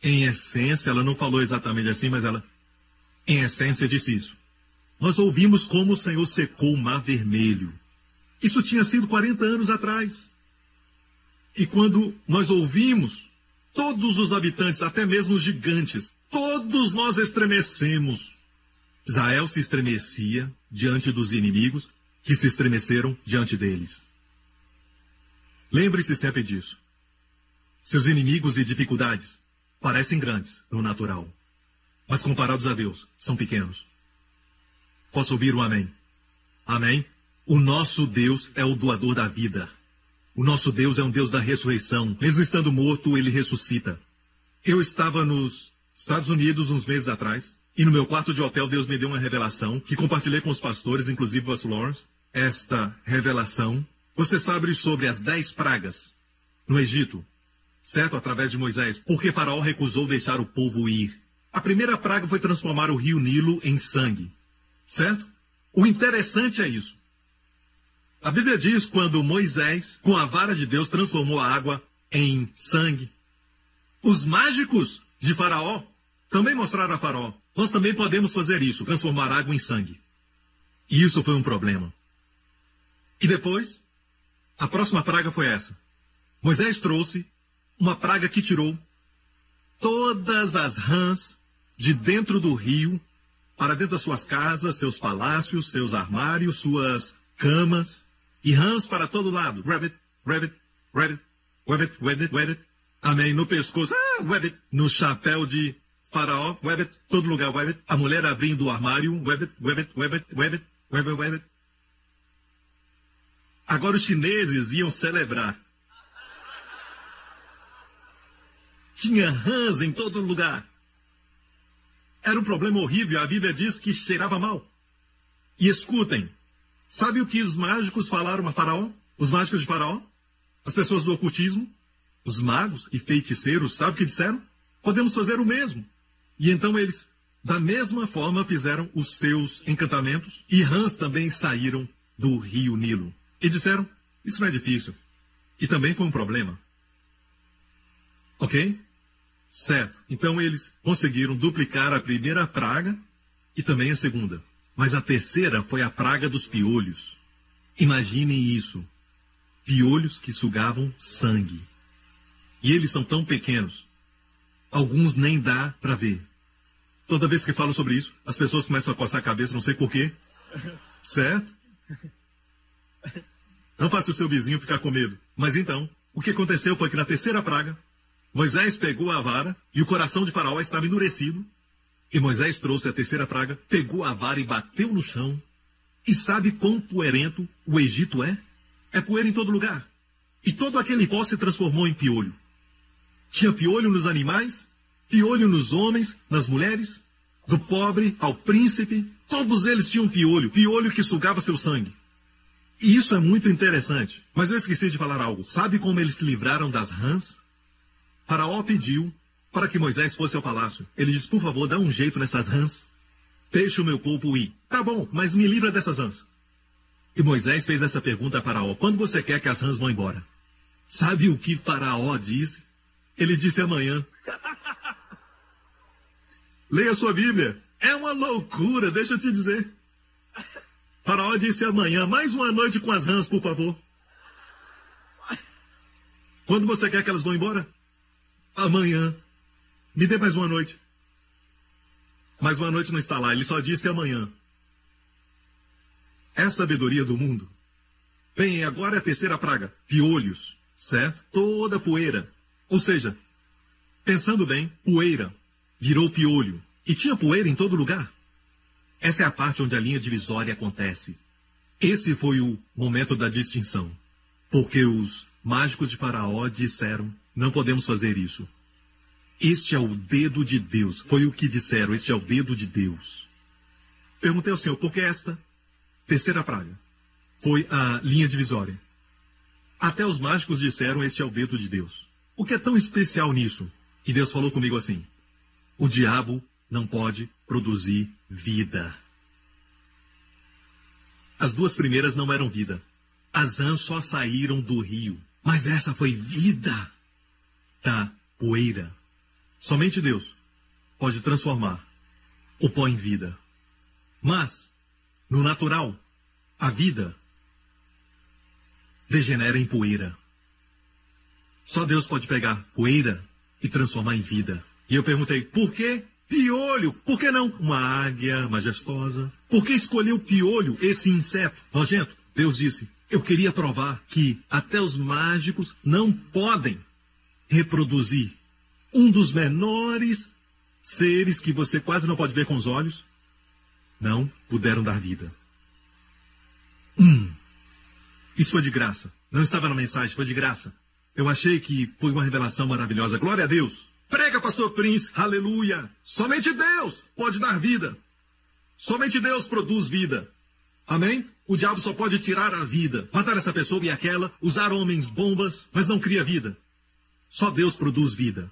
[SPEAKER 1] em essência, ela não falou exatamente assim, mas ela, em essência, disse isso. Nós ouvimos como o Senhor secou o mar vermelho. Isso tinha sido 40 anos atrás. E quando nós ouvimos, todos os habitantes, até mesmo os gigantes, todos nós estremecemos. Israel se estremecia diante dos inimigos que se estremeceram diante deles. Lembre-se sempre disso. Seus inimigos e dificuldades parecem grandes no natural, mas comparados a Deus, são pequenos. Posso ouvir um amém? Amém? O nosso Deus é o doador da vida. O nosso Deus é um Deus da ressurreição. Mesmo estando morto, ele ressuscita. Eu estava nos Estados Unidos uns meses atrás e no meu quarto de hotel, Deus me deu uma revelação que compartilhei com os pastores, inclusive o pastor Lawrence. Esta revelação, você sabe sobre as dez pragas no Egito, certo? Através de Moisés, porque Faraó recusou deixar o povo ir. A primeira praga foi transformar o rio Nilo em sangue, certo? O interessante é isso. A Bíblia diz quando Moisés, com a vara de Deus, transformou a água em sangue. Os mágicos de Faraó também mostraram a Faraó. Nós também podemos fazer isso, transformar água em sangue. E isso foi um problema. E depois, a próxima praga foi essa. Moisés trouxe uma praga que tirou todas as rãs de dentro do rio para dentro das suas casas, seus palácios, seus armários, suas camas, e rãs para todo lado. Rabbit, rabbit, rabbit, rabbit, rabbit, rabbit. Amém. No pescoço, ah, rabbit. No chapéu de faraó, rabbit. Todo lugar, rabbit. A mulher abrindo o armário, rabbit, rabbit, rabbit, rabbit, rabbit, rabbit. Agora os chineses iam celebrar. Tinha rãs em todo lugar. Era um problema horrível, a Bíblia diz que cheirava mal. E escutem, sabe o que os mágicos falaram a Faraó? Os mágicos de Faraó? As pessoas do ocultismo? Os magos e feiticeiros, sabe o que disseram? Podemos fazer o mesmo. E então eles, da mesma forma, fizeram os seus encantamentos, e rãs também saíram do rio Nilo. E disseram: Isso não é difícil. E também foi um problema. Ok? Certo. Então eles conseguiram duplicar a primeira praga e também a segunda. Mas a terceira foi a praga dos piolhos. Imaginem isso. Piolhos que sugavam sangue. E eles são tão pequenos. Alguns nem dá para ver. Toda vez que falo sobre isso, as pessoas começam a coçar a cabeça, não sei porquê. Certo? Não faça o seu vizinho ficar com medo. Mas então, o que aconteceu foi que na terceira praga, Moisés pegou a vara e o coração de Faraó estava endurecido. E Moisés trouxe a terceira praga, pegou a vara e bateu no chão. E sabe quão poerento o Egito é? É poeira em todo lugar. E todo aquele pó se transformou em piolho. Tinha piolho nos animais, piolho nos homens, nas mulheres, do pobre ao príncipe, todos eles tinham piolho, piolho que sugava seu sangue. E isso é muito interessante. Mas eu esqueci de falar algo. Sabe como eles se livraram das rãs? Faraó pediu para que Moisés fosse ao palácio. Ele disse, por favor, dá um jeito nessas rãs. Deixe o meu povo ir. Tá bom, mas me livra dessas rãs. E Moisés fez essa pergunta a Faraó: Quando você quer que as rãs vão embora? Sabe o que Faraó disse? Ele disse amanhã. Leia sua Bíblia. É uma loucura, deixa eu te dizer. Faraó disse amanhã: Mais uma noite com as rãs, por favor. Quando você quer que elas vão embora? amanhã. Me dê mais uma noite. Mais uma noite não está lá, ele só disse amanhã. É a sabedoria do mundo. Bem, agora é a terceira praga, piolhos, certo? Toda poeira. Ou seja, pensando bem, poeira virou piolho. E tinha poeira em todo lugar. Essa é a parte onde a linha divisória acontece. Esse foi o momento da distinção. Porque os mágicos de Faraó disseram não podemos fazer isso. Este é o dedo de Deus. Foi o que disseram. Este é o dedo de Deus. Perguntei ao Senhor, por que esta terceira praga foi a linha divisória? Até os mágicos disseram, este é o dedo de Deus. O que é tão especial nisso? E Deus falou comigo assim: o diabo não pode produzir vida. As duas primeiras não eram vida. As ãs só saíram do rio. Mas essa foi vida da poeira. Somente Deus pode transformar o pó em vida. Mas, no natural, a vida degenera em poeira. Só Deus pode pegar poeira e transformar em vida. E eu perguntei, por que piolho? Por que não uma águia majestosa? Por que escolheu piolho, esse inseto nojento? Deus disse, eu queria provar que até os mágicos não podem reproduzir um dos menores seres que você quase não pode ver com os olhos, não puderam dar vida. Hum. Isso foi de graça. Não estava na mensagem, foi de graça. Eu achei que foi uma revelação maravilhosa. Glória a Deus. Prega, pastor Prince. Aleluia. Somente Deus pode dar vida. Somente Deus produz vida. Amém? O diabo só pode tirar a vida, matar essa pessoa e aquela, usar homens bombas, mas não cria vida. Só Deus produz vida.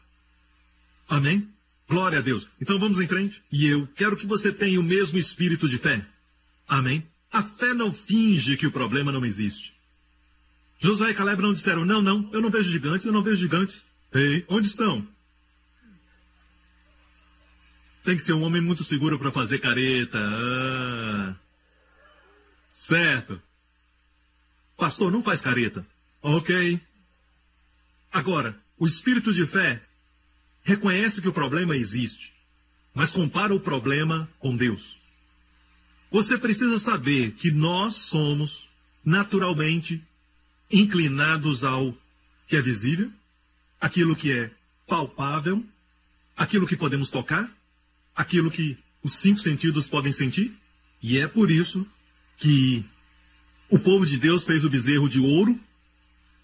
[SPEAKER 1] Amém? Glória a Deus. Então vamos em frente. E eu quero que você tenha o mesmo espírito de fé. Amém? A fé não finge que o problema não existe. Josué e Caleb não disseram: Não, não, eu não vejo gigantes, eu não vejo gigantes. Ei, onde estão? Tem que ser um homem muito seguro para fazer careta. Ah. Certo. Pastor, não faz careta. Ok. Agora, o espírito de fé reconhece que o problema existe, mas compara o problema com Deus. Você precisa saber que nós somos naturalmente inclinados ao que é visível, aquilo que é palpável, aquilo que podemos tocar, aquilo que os cinco sentidos podem sentir. E é por isso que o povo de Deus fez o bezerro de ouro,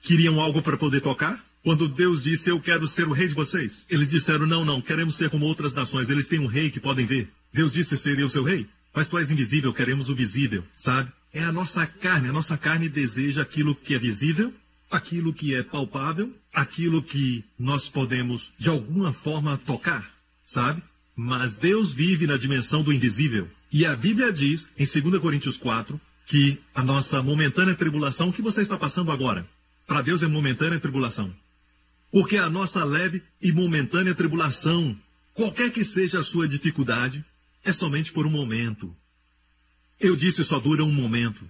[SPEAKER 1] queriam algo para poder tocar. Quando Deus disse, Eu quero ser o rei de vocês, eles disseram, Não, não, queremos ser como outras nações, eles têm um rei que podem ver. Deus disse, Seria o seu rei? Mas tu és invisível, queremos o visível, sabe? É a nossa carne, a nossa carne deseja aquilo que é visível, aquilo que é palpável, aquilo que nós podemos de alguma forma tocar, sabe? Mas Deus vive na dimensão do invisível. E a Bíblia diz, em 2 Coríntios 4, que a nossa momentânea tribulação, o que você está passando agora, para Deus é momentânea tribulação. Porque a nossa leve e momentânea tribulação, qualquer que seja a sua dificuldade, é somente por um momento. Eu disse só dura um momento.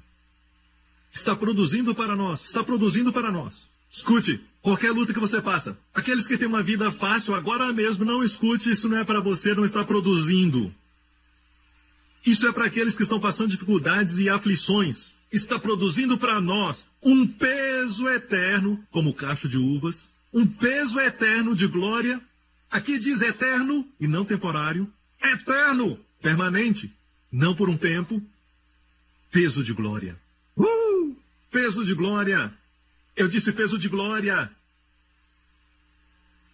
[SPEAKER 1] Está produzindo para nós, está produzindo para nós. Escute, qualquer luta que você passa, aqueles que têm uma vida fácil agora mesmo, não escute, isso não é para você, não está produzindo. Isso é para aqueles que estão passando dificuldades e aflições. Está produzindo para nós um peso eterno, como cacho de uvas, um peso eterno de glória. Aqui diz eterno e não temporário. Eterno, permanente, não por um tempo, peso de glória. Uh! Peso de glória. Eu disse peso de glória.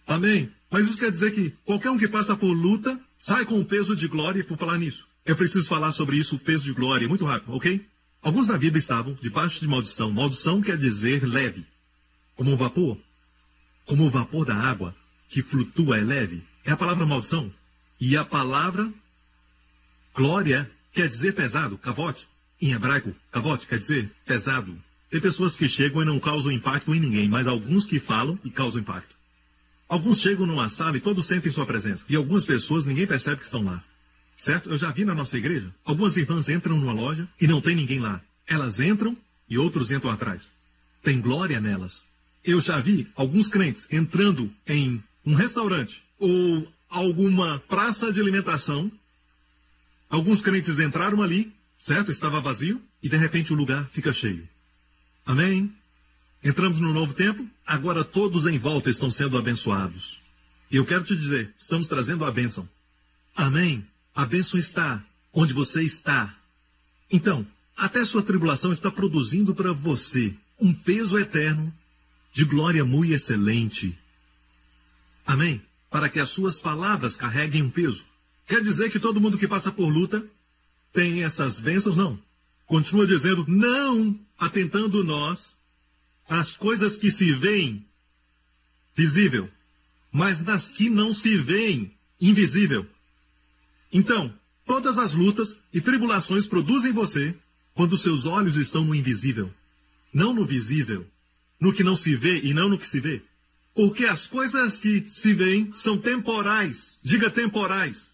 [SPEAKER 1] Amém. Mas isso quer dizer que qualquer um que passa por luta sai com o peso de glória por falar nisso. Eu preciso falar sobre isso, o peso de glória, muito rápido, ok? Alguns na Bíblia estavam debaixo de maldição. Maldição quer dizer leve, como o vapor. Como o vapor da água que flutua é leve. É a palavra maldição. E a palavra glória quer dizer pesado, cavote. Em hebraico, cavote quer dizer pesado. Tem pessoas que chegam e não causam impacto em ninguém, mas alguns que falam e causam impacto. Alguns chegam numa sala e todos sentem sua presença. E algumas pessoas ninguém percebe que estão lá. Certo? Eu já vi na nossa igreja. Algumas irmãs entram numa loja e não tem ninguém lá. Elas entram e outros entram atrás. Tem glória nelas. Eu já vi alguns crentes entrando em um restaurante ou alguma praça de alimentação. Alguns crentes entraram ali certo? Estava vazio e de repente o lugar fica cheio. Amém? Entramos no novo tempo, agora todos em volta estão sendo abençoados. E eu quero te dizer, estamos trazendo a bênção. Amém? A bênção está onde você está. Então, até sua tribulação está produzindo para você um peso eterno de glória muito excelente. Amém? Para que as suas palavras carreguem um peso. Quer dizer que todo mundo que passa por luta tem essas bênçãos? Não. Continua dizendo, não atentando nós às coisas que se veem visível, mas nas que não se veem invisível. Então, todas as lutas e tribulações produzem você quando seus olhos estão no invisível, não no visível, no que não se vê e não no que se vê. Porque as coisas que se veem são temporais. Diga temporais.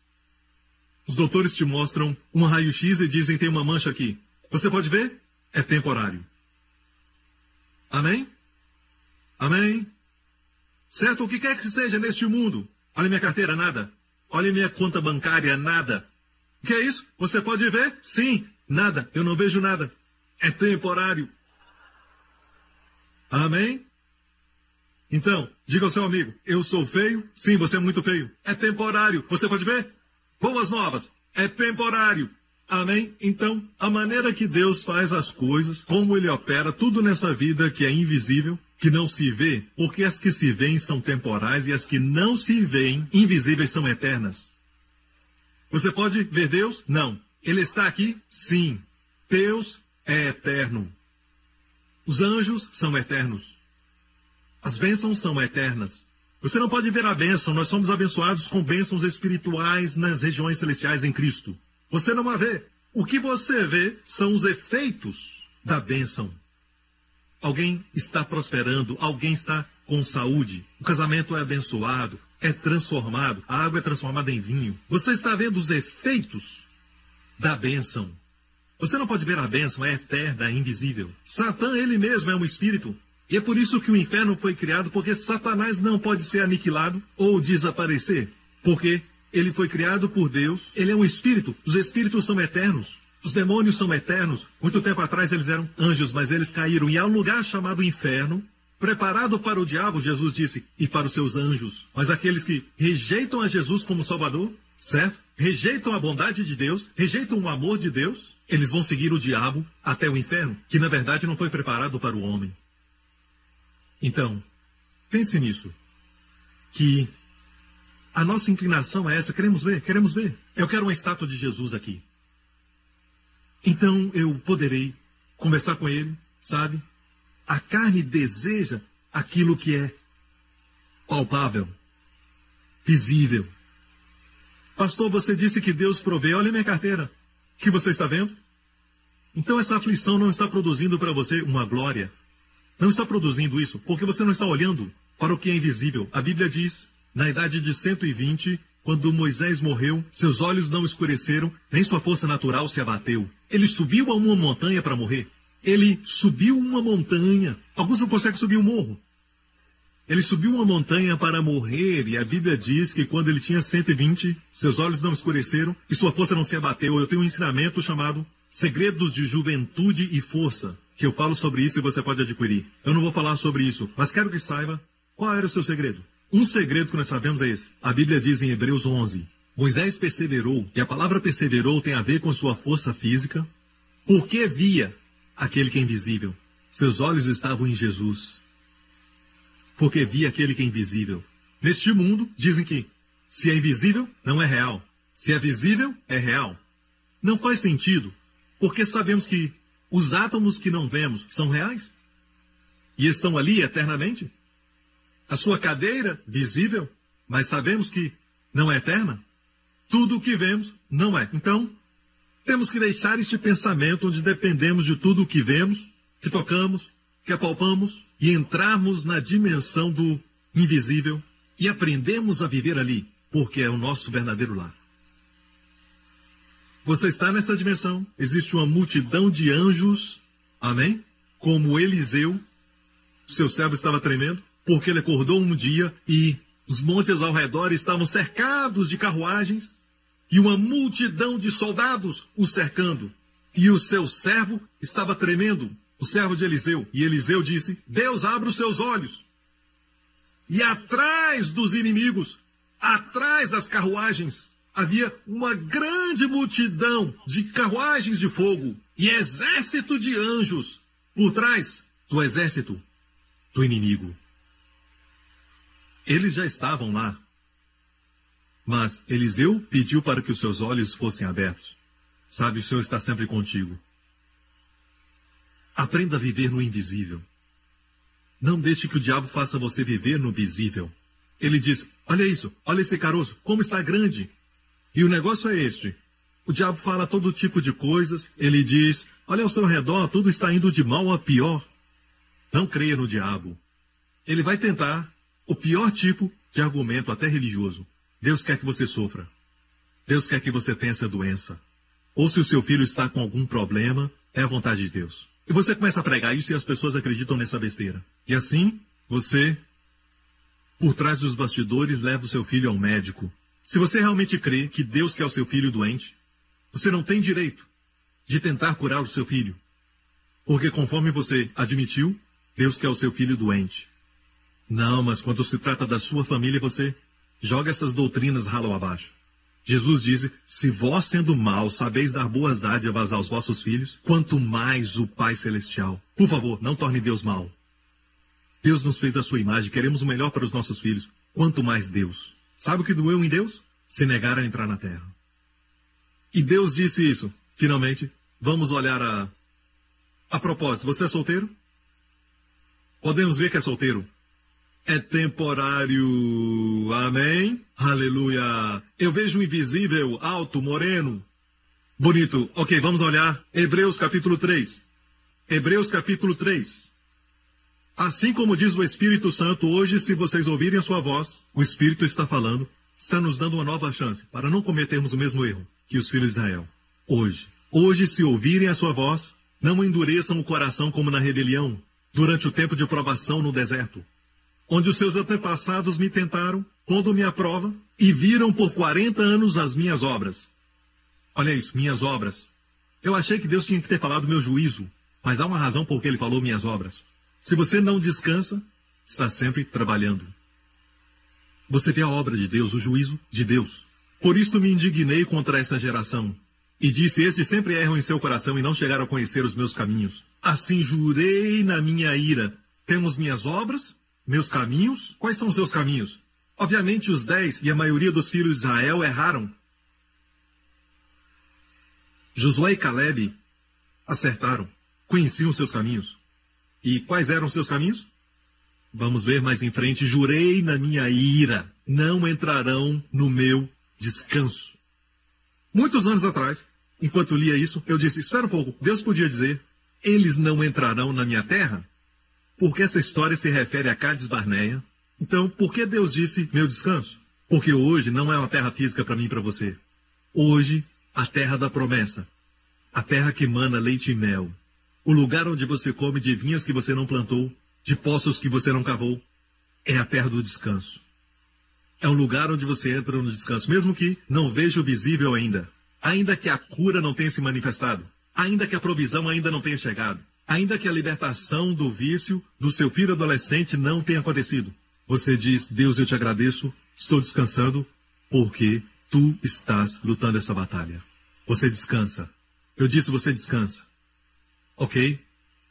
[SPEAKER 1] Os doutores te mostram um raio-x e dizem tem uma mancha aqui. Você pode ver? É temporário. Amém? Amém? Certo? O que quer que seja neste mundo. Olha minha carteira, nada. Olha minha conta bancária, nada. O que é isso? Você pode ver? Sim, nada. Eu não vejo nada. É temporário. Amém? Então, diga ao seu amigo: Eu sou feio? Sim, você é muito feio. É temporário. Você pode ver? Boas novas, é temporário. Amém? Então, a maneira que Deus faz as coisas, como Ele opera tudo nessa vida que é invisível, que não se vê, porque as que se veem são temporais e as que não se veem, invisíveis, são eternas. Você pode ver Deus? Não. Ele está aqui? Sim. Deus é eterno. Os anjos são eternos. As bênçãos são eternas. Você não pode ver a bênção, nós somos abençoados com bênçãos espirituais nas regiões celestiais em Cristo. Você não a vê, O que você vê são os efeitos da bênção. Alguém está prosperando, alguém está com saúde, o casamento é abençoado, é transformado, a água é transformada em vinho. Você está vendo os efeitos da bênção. Você não pode ver a bênção, é eterna, é invisível. Satã, ele mesmo, é um espírito. E é por isso que o inferno foi criado, porque Satanás não pode ser aniquilado ou desaparecer. Porque ele foi criado por Deus, ele é um espírito, os espíritos são eternos. Os demônios são eternos. Muito tempo atrás eles eram anjos, mas eles caíram. E há um lugar chamado inferno, preparado para o diabo, Jesus disse, e para os seus anjos. Mas aqueles que rejeitam a Jesus como Salvador, certo? Rejeitam a bondade de Deus, rejeitam o amor de Deus, eles vão seguir o diabo até o inferno, que na verdade não foi preparado para o homem. Então, pense nisso. Que a nossa inclinação é essa, queremos ver, queremos ver. Eu quero uma estátua de Jesus aqui. Então eu poderei conversar com ele, sabe? A carne deseja aquilo que é palpável, visível. Pastor, você disse que Deus provê. Olha minha carteira. O que você está vendo? Então essa aflição não está produzindo para você uma glória. Não está produzindo isso porque você não está olhando para o que é invisível. A Bíblia diz, na idade de 120, quando Moisés morreu, seus olhos não escureceram, nem sua força natural se abateu. Ele subiu a uma montanha para morrer. Ele subiu uma montanha. Alguns não conseguem subir um morro. Ele subiu uma montanha para morrer, e a Bíblia diz que quando ele tinha 120, seus olhos não escureceram e sua força não se abateu. Eu tenho um ensinamento chamado Segredos de Juventude e Força, que eu falo sobre isso e você pode adquirir. Eu não vou falar sobre isso, mas quero que saiba qual era o seu segredo. Um segredo que nós sabemos é esse. A Bíblia diz em Hebreus 11: Moisés perseverou, e a palavra perseverou tem a ver com sua força física, porque via aquele que é invisível. Seus olhos estavam em Jesus porque via aquele que é invisível. Neste mundo, dizem que se é invisível, não é real. Se é visível, é real. Não faz sentido, porque sabemos que os átomos que não vemos são reais e estão ali eternamente. A sua cadeira, visível, mas sabemos que não é eterna. Tudo o que vemos não é. Então, temos que deixar este pensamento onde dependemos de tudo o que vemos, que tocamos, que apalpamos e entrarmos na dimensão do invisível e aprendemos a viver ali, porque é o nosso verdadeiro lar. Você está nessa dimensão, existe uma multidão de anjos, amém? Como Eliseu, seu servo estava tremendo, porque ele acordou um dia e os montes ao redor estavam cercados de carruagens e uma multidão de soldados o cercando. E o seu servo estava tremendo, o servo de Eliseu. E Eliseu disse: Deus abre os seus olhos. E atrás dos inimigos, atrás das carruagens, havia uma grande multidão de carruagens de fogo e exército de anjos por trás do exército do inimigo. Eles já estavam lá. Mas Eliseu pediu para que os seus olhos fossem abertos. Sabe, o Senhor está sempre contigo. Aprenda a viver no invisível. Não deixe que o diabo faça você viver no visível. Ele diz: Olha isso, olha esse caroço, como está grande. E o negócio é este: o diabo fala todo tipo de coisas, ele diz: Olha ao seu redor, tudo está indo de mal a pior. Não creia no diabo. Ele vai tentar o pior tipo de argumento, até religioso. Deus quer que você sofra. Deus quer que você tenha essa doença. Ou se o seu filho está com algum problema, é a vontade de Deus. E você começa a pregar isso e as pessoas acreditam nessa besteira. E assim, você, por trás dos bastidores, leva o seu filho ao médico. Se você realmente crê que Deus quer o seu filho doente, você não tem direito de tentar curar o seu filho. Porque conforme você admitiu, Deus quer o seu filho doente. Não, mas quando se trata da sua família, você joga essas doutrinas ralo abaixo. Jesus disse: Se vós, sendo maus, sabeis dar boas dádivas aos vossos filhos, quanto mais o Pai Celestial. Por favor, não torne Deus mau. Deus nos fez a sua imagem, queremos o melhor para os nossos filhos. Quanto mais Deus. Sabe o que doeu em Deus? Se negar a entrar na terra. E Deus disse isso. Finalmente, vamos olhar a. A propósito, você é solteiro? Podemos ver que é solteiro é temporário. Amém? Aleluia. Eu vejo um invisível, alto, moreno, Bonito. Ok, vamos olhar Hebreus capítulo 3. Hebreus capítulo 3. Assim como diz o Espírito Santo, hoje, se vocês ouvirem a sua voz, o Espírito está falando, está nos dando uma nova chance para não cometermos o mesmo erro que os filhos de Israel. Hoje. Hoje, se ouvirem a sua voz, não endureçam o coração como na rebelião, durante o tempo de provação no deserto, onde os seus antepassados me tentaram, pondo-me à prova, e viram por quarenta anos as minhas obras. Olha isso, minhas obras. Eu achei que Deus tinha que ter falado meu juízo, mas há uma razão por que ele falou minhas obras. Se você não descansa, está sempre trabalhando. Você vê a obra de Deus, o juízo de Deus. Por isto me indignei contra essa geração. E disse: Estes sempre erram em seu coração e não chegaram a conhecer os meus caminhos. Assim jurei na minha ira: Temos minhas obras, meus caminhos. Quais são os seus caminhos? Obviamente, os dez e a maioria dos filhos de Israel erraram. Josué e Caleb acertaram, conheciam seus caminhos. E quais eram seus caminhos? Vamos ver mais em frente. Jurei na minha ira, não entrarão no meu descanso. Muitos anos atrás, enquanto lia isso, eu disse: Espera um pouco, Deus podia dizer: Eles não entrarão na minha terra? Porque essa história se refere a Cádiz Barneia. Então, por que Deus disse meu descanso? Porque hoje não é uma terra física para mim e para você. Hoje, a terra da promessa. A terra que emana leite e mel. O lugar onde você come de vinhas que você não plantou, de poços que você não cavou, é a terra do descanso. É um lugar onde você entra no descanso, mesmo que não veja o visível ainda. Ainda que a cura não tenha se manifestado. Ainda que a provisão ainda não tenha chegado. Ainda que a libertação do vício do seu filho adolescente não tenha acontecido. Você diz: Deus, eu te agradeço, estou descansando, porque tu estás lutando essa batalha. Você descansa. Eu disse: você descansa. Ok?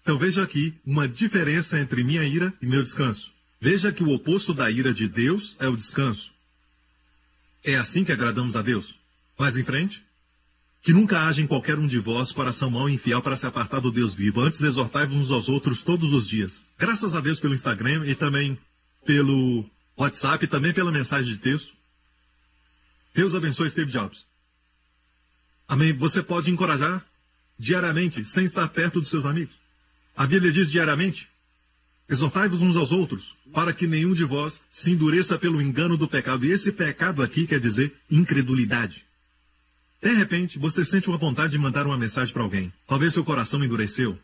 [SPEAKER 1] Então veja aqui uma diferença entre minha ira e meu descanso. Veja que o oposto da ira de Deus é o descanso. É assim que agradamos a Deus. Mais em frente. Que nunca haja em qualquer um de vós coração mau e infiel para se apartar do Deus vivo. Antes exortai-vos uns aos outros todos os dias. Graças a Deus pelo Instagram e também pelo WhatsApp e também pela mensagem de texto. Deus abençoe Steve Jobs. Amém. Você pode encorajar diariamente, sem estar perto dos seus amigos. A Bíblia diz diariamente: exortai-vos uns aos outros, para que nenhum de vós se endureça pelo engano do pecado. E esse pecado aqui quer dizer incredulidade. De repente, você sente uma vontade de mandar uma mensagem para alguém. Talvez seu coração endureceu.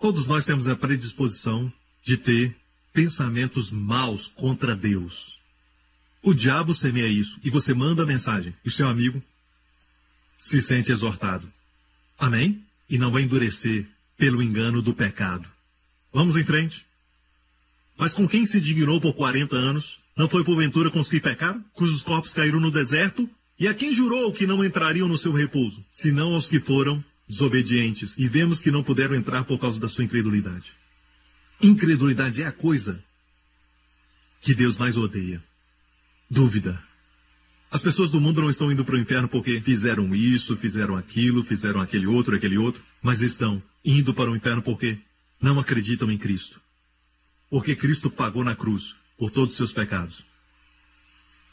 [SPEAKER 1] Todos nós temos a predisposição de ter pensamentos maus contra Deus. O diabo semeia isso e você manda a mensagem e seu amigo se sente exortado. Amém? E não vai endurecer pelo engano do pecado. Vamos em frente. Mas com quem se dignou por 40 anos? Não foi porventura com os que pecaram, cujos corpos caíram no deserto? E a quem jurou que não entrariam no seu repouso, senão aos que foram desobedientes, e vemos que não puderam entrar por causa da sua incredulidade. Incredulidade é a coisa que Deus mais odeia. Dúvida. As pessoas do mundo não estão indo para o inferno porque fizeram isso, fizeram aquilo, fizeram aquele outro, aquele outro, mas estão indo para o inferno porque não acreditam em Cristo. Porque Cristo pagou na cruz por todos os seus pecados.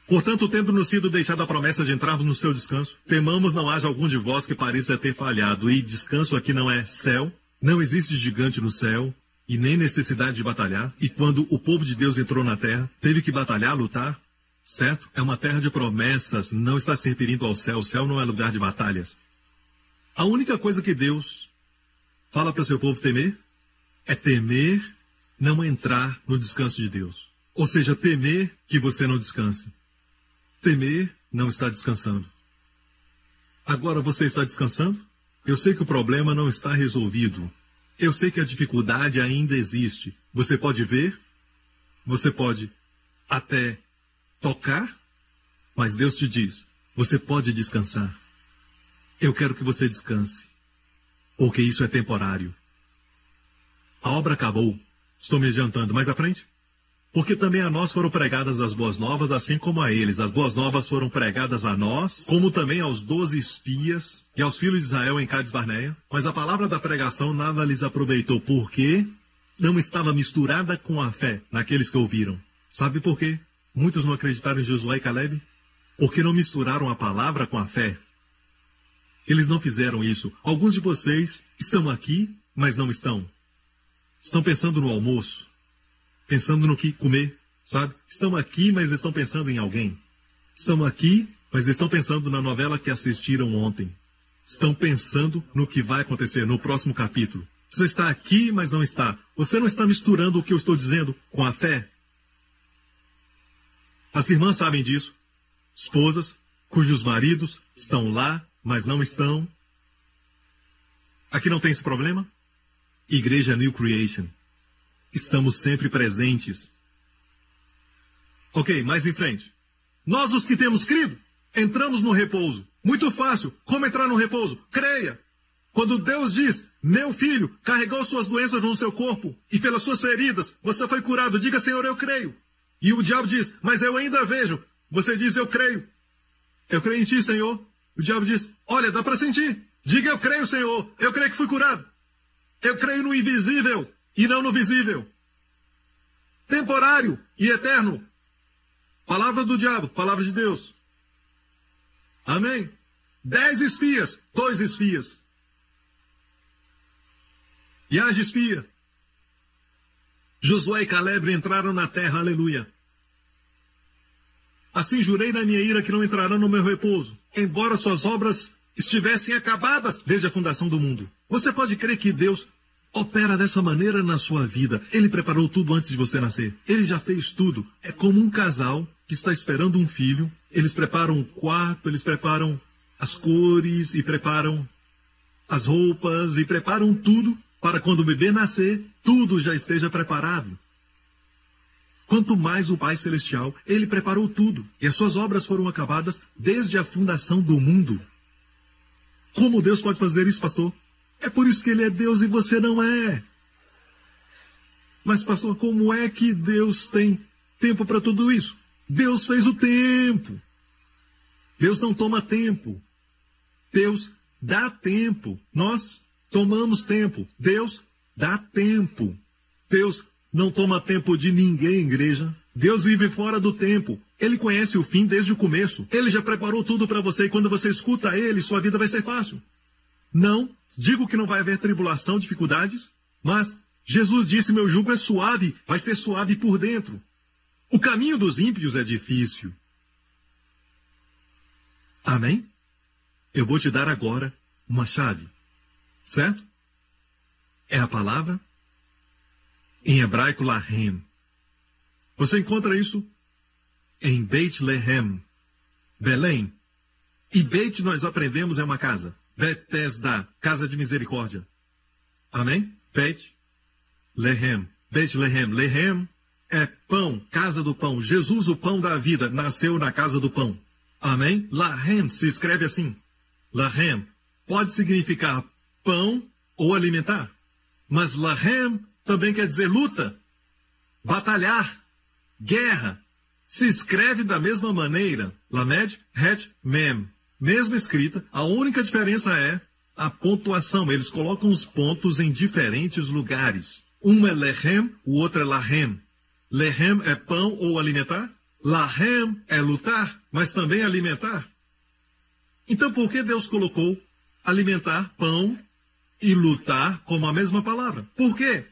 [SPEAKER 1] Portanto, tendo-nos sido deixada a promessa de entrarmos no seu descanso, temamos não haja algum de vós que pareça ter falhado. E descanso aqui não é céu, não existe gigante no céu, e nem necessidade de batalhar. E quando o povo de Deus entrou na terra, teve que batalhar, lutar, certo? É uma terra de promessas, não está se referindo ao céu. O céu não é lugar de batalhas. A única coisa que Deus fala para seu povo temer é temer não entrar no descanso de Deus. Ou seja, temer que você não descanse. Temer não está descansando. Agora você está descansando? Eu sei que o problema não está resolvido. Eu sei que a dificuldade ainda existe. Você pode ver, você pode até tocar, mas Deus te diz: você pode descansar. Eu quero que você descanse, porque isso é temporário. A obra acabou. Estou me adiantando mais à frente? Porque também a nós foram pregadas as boas novas, assim como a eles. As boas novas foram pregadas a nós, como também aos doze espias e aos filhos de Israel em Cádiz Barneia. Mas a palavra da pregação nada lhes aproveitou, porque não estava misturada com a fé naqueles que ouviram. Sabe por quê? Muitos não acreditaram em Josué e Caleb? Porque não misturaram a palavra com a fé. Eles não fizeram isso. Alguns de vocês estão aqui, mas não estão. Estão pensando no almoço, pensando no que comer, sabe? Estão aqui, mas estão pensando em alguém. Estão aqui, mas estão pensando na novela que assistiram ontem. Estão pensando no que vai acontecer no próximo capítulo. Você está aqui, mas não está. Você não está misturando o que eu estou dizendo com a fé. As irmãs sabem disso. Esposas cujos maridos estão lá, mas não estão. Aqui não tem esse problema? Igreja New Creation. Estamos sempre presentes. Ok, mais em frente. Nós, os que temos crido, entramos no repouso. Muito fácil. Como entrar no repouso? Creia. Quando Deus diz, meu filho carregou suas doenças no seu corpo e pelas suas feridas você foi curado, diga, Senhor, eu creio. E o diabo diz, mas eu ainda vejo. Você diz, eu creio. Eu creio em ti, Senhor. O diabo diz, olha, dá para sentir. Diga, eu creio, Senhor. Eu creio que fui curado. Eu creio no invisível e não no visível. Temporário e eterno. Palavra do diabo, palavra de Deus. Amém? Dez espias, dois espias. E haja espia. Josué e Caleb entraram na terra, aleluia. Assim jurei na minha ira que não entrarão no meu repouso, embora suas obras estivessem acabadas desde a fundação do mundo. Você pode crer que Deus opera dessa maneira na sua vida. Ele preparou tudo antes de você nascer. Ele já fez tudo. É como um casal que está esperando um filho. Eles preparam o quarto, eles preparam as cores e preparam as roupas e preparam tudo para quando o bebê nascer, tudo já esteja preparado. Quanto mais o Pai Celestial, ele preparou tudo, e as suas obras foram acabadas desde a fundação do mundo. Como Deus pode fazer isso, pastor? É por isso que ele é Deus e você não é. Mas, pastor, como é que Deus tem tempo para tudo isso? Deus fez o tempo. Deus não toma tempo. Deus dá tempo. Nós tomamos tempo. Deus dá tempo. Deus não toma tempo de ninguém, igreja. Deus vive fora do tempo. Ele conhece o fim desde o começo. Ele já preparou tudo para você e quando você escuta ele, sua vida vai ser fácil. Não digo que não vai haver tribulação, dificuldades, mas Jesus disse: meu jugo é suave, vai ser suave por dentro. O caminho dos ímpios é difícil. Amém? Eu vou te dar agora uma chave. Certo? É a palavra em hebraico Lahem. Você encontra isso em Beit Lehem, Belém. E Beit nós aprendemos é uma casa. Betesda, casa de misericórdia. Amém? Beit Lehem. Beit Lehem. Lehem é pão, casa do pão. Jesus, o pão da vida, nasceu na casa do pão. Amém? Lahem se escreve assim. Lahem pode significar pão ou alimentar. Mas Lahem também quer dizer luta, batalhar, guerra. Se escreve da mesma maneira, Lamed, Het, Mem. Mesma escrita, a única diferença é a pontuação. Eles colocam os pontos em diferentes lugares. Um é Lehem, o outro é Lahem. Lehem é pão ou alimentar. Lahem é lutar, mas também alimentar. Então por que Deus colocou alimentar, pão e lutar como a mesma palavra? Por quê?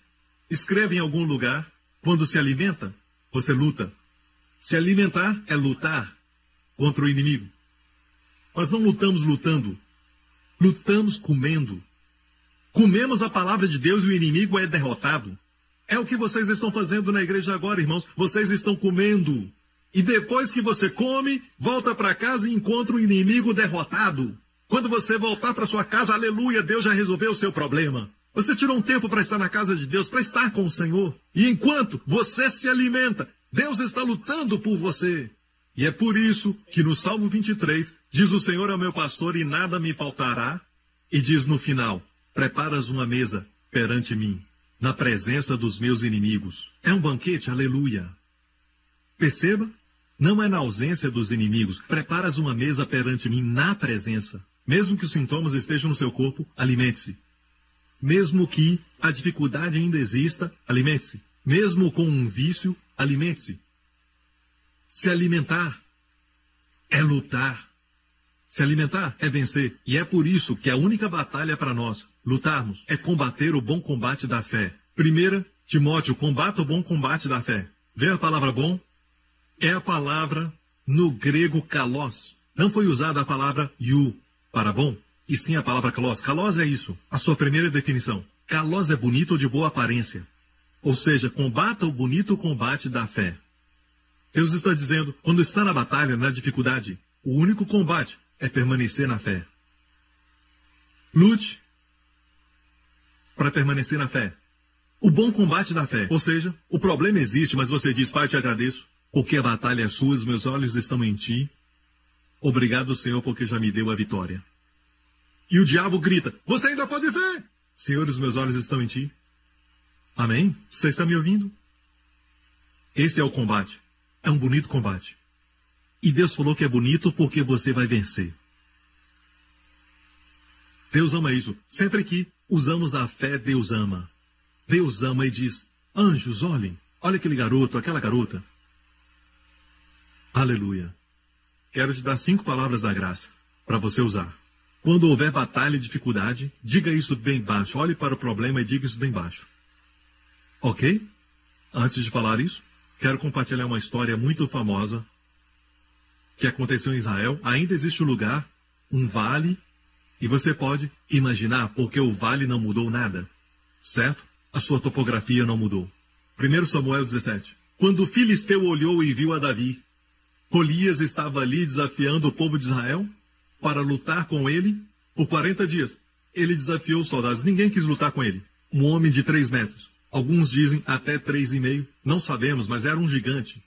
[SPEAKER 1] Escreve em algum lugar: quando se alimenta, você luta. Se alimentar é lutar contra o inimigo. Mas não lutamos lutando, lutamos comendo. Comemos a palavra de Deus e o inimigo é derrotado. É o que vocês estão fazendo na igreja agora, irmãos. Vocês estão comendo. E depois que você come, volta para casa e encontra o inimigo derrotado. Quando você voltar para sua casa, aleluia, Deus já resolveu o seu problema. Você tirou um tempo para estar na casa de Deus, para estar com o Senhor. E enquanto você se alimenta, Deus está lutando por você. E é por isso que no Salmo 23 diz: O Senhor é o meu pastor e nada me faltará. E diz no final: Preparas uma mesa perante mim, na presença dos meus inimigos. É um banquete, aleluia. Perceba? Não é na ausência dos inimigos. Preparas uma mesa perante mim na presença. Mesmo que os sintomas estejam no seu corpo, alimente-se. Mesmo que a dificuldade ainda exista, alimente-se. Mesmo com um vício, alimente-se. Se alimentar é lutar.
[SPEAKER 2] Se alimentar é vencer. E é por isso que a única batalha para nós lutarmos é combater o bom combate da fé. Primeira, Timóteo, combata o bom combate da fé. Vê a palavra bom? É a palavra no grego kalos. Não foi usada a palavra yu para bom, e sim a palavra kalos. Kalos é isso, a sua primeira definição. Kalos é bonito ou de boa aparência. Ou seja, combata o bonito combate da fé. Deus está dizendo, quando está na batalha, na dificuldade, o único combate é permanecer na fé. Lute para permanecer na fé. O bom combate da fé. Ou seja, o problema existe, mas você diz, Pai, te agradeço, porque a batalha é sua, os meus olhos estão em ti. Obrigado, Senhor, porque já me deu a vitória. E o diabo grita, você ainda pode ver. Senhor, os meus olhos estão em ti. Amém? Você está me ouvindo? Esse é o combate. É um bonito combate. E Deus falou que é bonito porque você vai vencer. Deus ama isso. Sempre que usamos a fé, Deus ama. Deus ama e diz: Anjos, olhem, olha aquele garoto, aquela garota. Aleluia. Quero te dar cinco palavras da graça para você usar. Quando houver batalha e dificuldade, diga isso bem baixo. Olhe para o problema e diga isso bem baixo. Ok? Antes de falar isso, quero compartilhar uma história muito famosa que aconteceu em Israel, ainda existe um lugar, um vale, e você pode imaginar porque o vale não mudou nada, certo? A sua topografia não mudou. 1 Samuel 17. Quando o filisteu olhou e viu a Davi, Golias estava ali desafiando o povo de Israel para lutar com ele por 40 dias. Ele desafiou os soldados, ninguém quis lutar com ele. Um homem de 3 metros. Alguns dizem até três e meio, não sabemos, mas era um gigante.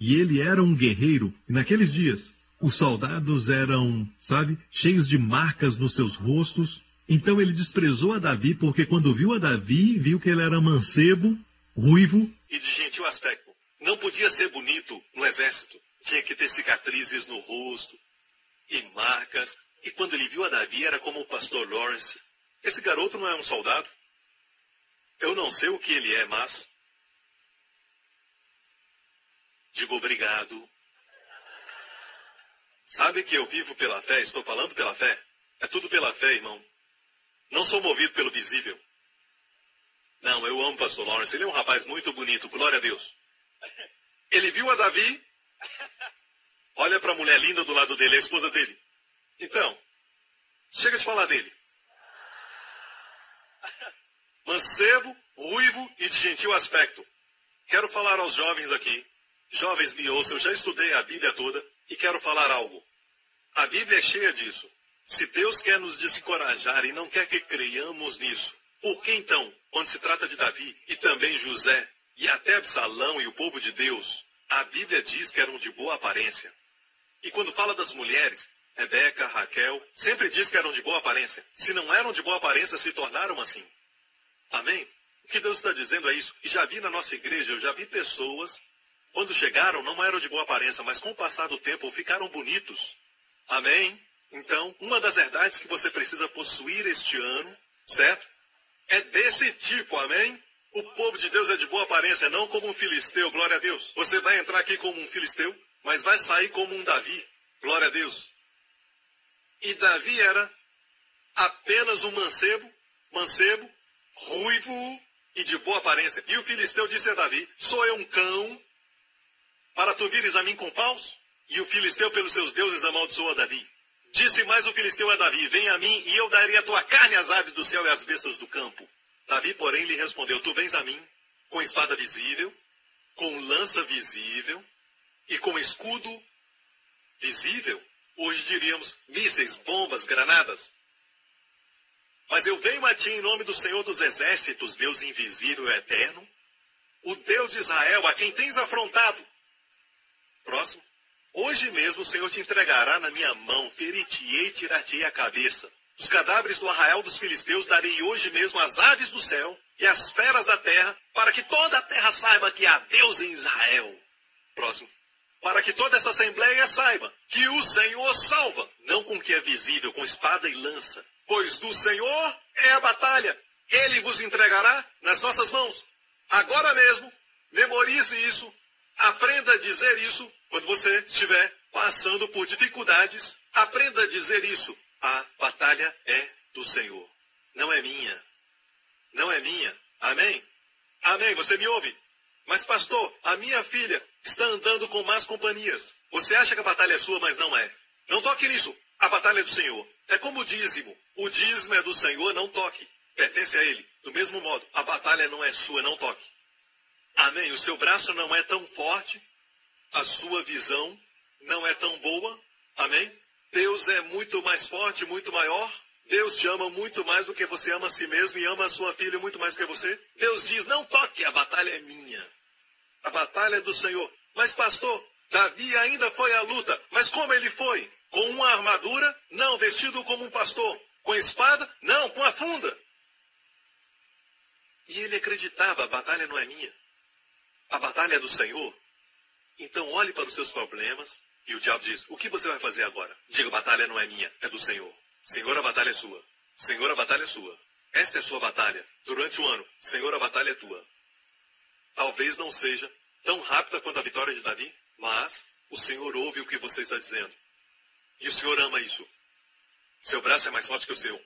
[SPEAKER 2] E ele era um guerreiro. E naqueles dias, os soldados eram, sabe, cheios de marcas nos seus rostos. Então ele desprezou a Davi, porque quando viu a Davi, viu que ele era mancebo, ruivo
[SPEAKER 1] e de gentil aspecto. Não podia ser bonito no exército. Tinha que ter cicatrizes no rosto e marcas. E quando ele viu a Davi, era como o pastor Lawrence. Esse garoto não é um soldado. Eu não sei o que ele é, mas Digo obrigado. Sabe que eu vivo pela fé, estou falando pela fé? É tudo pela fé, irmão. Não sou movido pelo visível. Não, eu amo o pastor Lawrence. Ele é um rapaz muito bonito, glória a Deus. Ele viu a Davi. Olha para a mulher linda do lado dele, a esposa dele. Então, chega de falar dele. Mancebo, ruivo e de gentil aspecto. Quero falar aos jovens aqui Jovens me ouçam, eu já estudei a Bíblia toda e quero falar algo. A Bíblia é cheia disso. Se Deus quer nos desencorajar e não quer que creiamos nisso, por que então, quando se trata de Davi e também José e até Absalão e o povo de Deus, a Bíblia diz que eram de boa aparência? E quando fala das mulheres, Rebeca, Raquel, sempre diz que eram de boa aparência. Se não eram de boa aparência, se tornaram assim. Amém? O que Deus está dizendo é isso. E já vi na nossa igreja, eu já vi pessoas quando chegaram, não eram de boa aparência, mas com o passar do tempo ficaram bonitos. Amém? Então, uma das verdades que você precisa possuir este ano, certo? É desse tipo, amém? O povo de Deus é de boa aparência, não como um filisteu, glória a Deus. Você vai entrar aqui como um filisteu, mas vai sair como um Davi, glória a Deus. E Davi era apenas um mancebo, mancebo, ruivo e de boa aparência. E o filisteu disse a Davi: Sou eu um cão para tu vires a mim com paus? E o filisteu pelos seus deuses amaldiçoou a Davi. Disse mais o filisteu a Davi, vem a mim e eu darei a tua carne às aves do céu e às bestas do campo. Davi, porém, lhe respondeu, tu vens a mim com espada visível, com lança visível e com escudo visível. Hoje diríamos mísseis, bombas, granadas. Mas eu venho a ti em nome do Senhor dos Exércitos, Deus invisível e eterno, o Deus de Israel, a quem tens afrontado. Próximo. Hoje mesmo o Senhor te entregará na minha mão, ferir-te-ei e tirar-te-ei a cabeça. Os cadáveres do arraial dos filisteus darei hoje mesmo às aves do céu e às feras da terra, para que toda a terra saiba que há Deus em Israel. Próximo. Para que toda essa assembleia saiba que o Senhor salva, não com o que é visível, com espada e lança. Pois do Senhor é a batalha. Ele vos entregará nas nossas mãos. Agora mesmo, memorize isso, aprenda a dizer isso quando você estiver passando por dificuldades, aprenda a dizer isso. A batalha é do Senhor, não é minha. Não é minha. Amém? Amém. Você me ouve? Mas, pastor, a minha filha está andando com más companhias. Você acha que a batalha é sua, mas não é. Não toque nisso. A batalha é do Senhor. É como o dízimo. O dízimo é do Senhor, não toque. Pertence a Ele. Do mesmo modo, a batalha não é sua, não toque. Amém. O seu braço não é tão forte. A sua visão não é tão boa. Amém. Deus é muito mais forte, muito maior. Deus te ama muito mais do que você ama a si mesmo e ama a sua filha muito mais do que você. Deus diz: não toque, a batalha é minha. A batalha é do Senhor. Mas, pastor, Davi ainda foi à luta. Mas como ele foi? Com uma armadura? Não, vestido como um pastor. Com espada? Não, com a funda. E ele acreditava: a batalha não é minha. A batalha é do Senhor. Então olhe para os seus problemas. E o diabo diz: O que você vai fazer agora? Diga: a batalha não é minha, é do Senhor. Senhor, a batalha é sua. Senhor, a batalha é sua. Esta é a sua batalha. Durante o ano, Senhor, a batalha é tua. Talvez não seja tão rápida quanto a vitória de Davi, mas o Senhor ouve o que você está dizendo. E o Senhor ama isso. Seu braço é mais forte que o seu.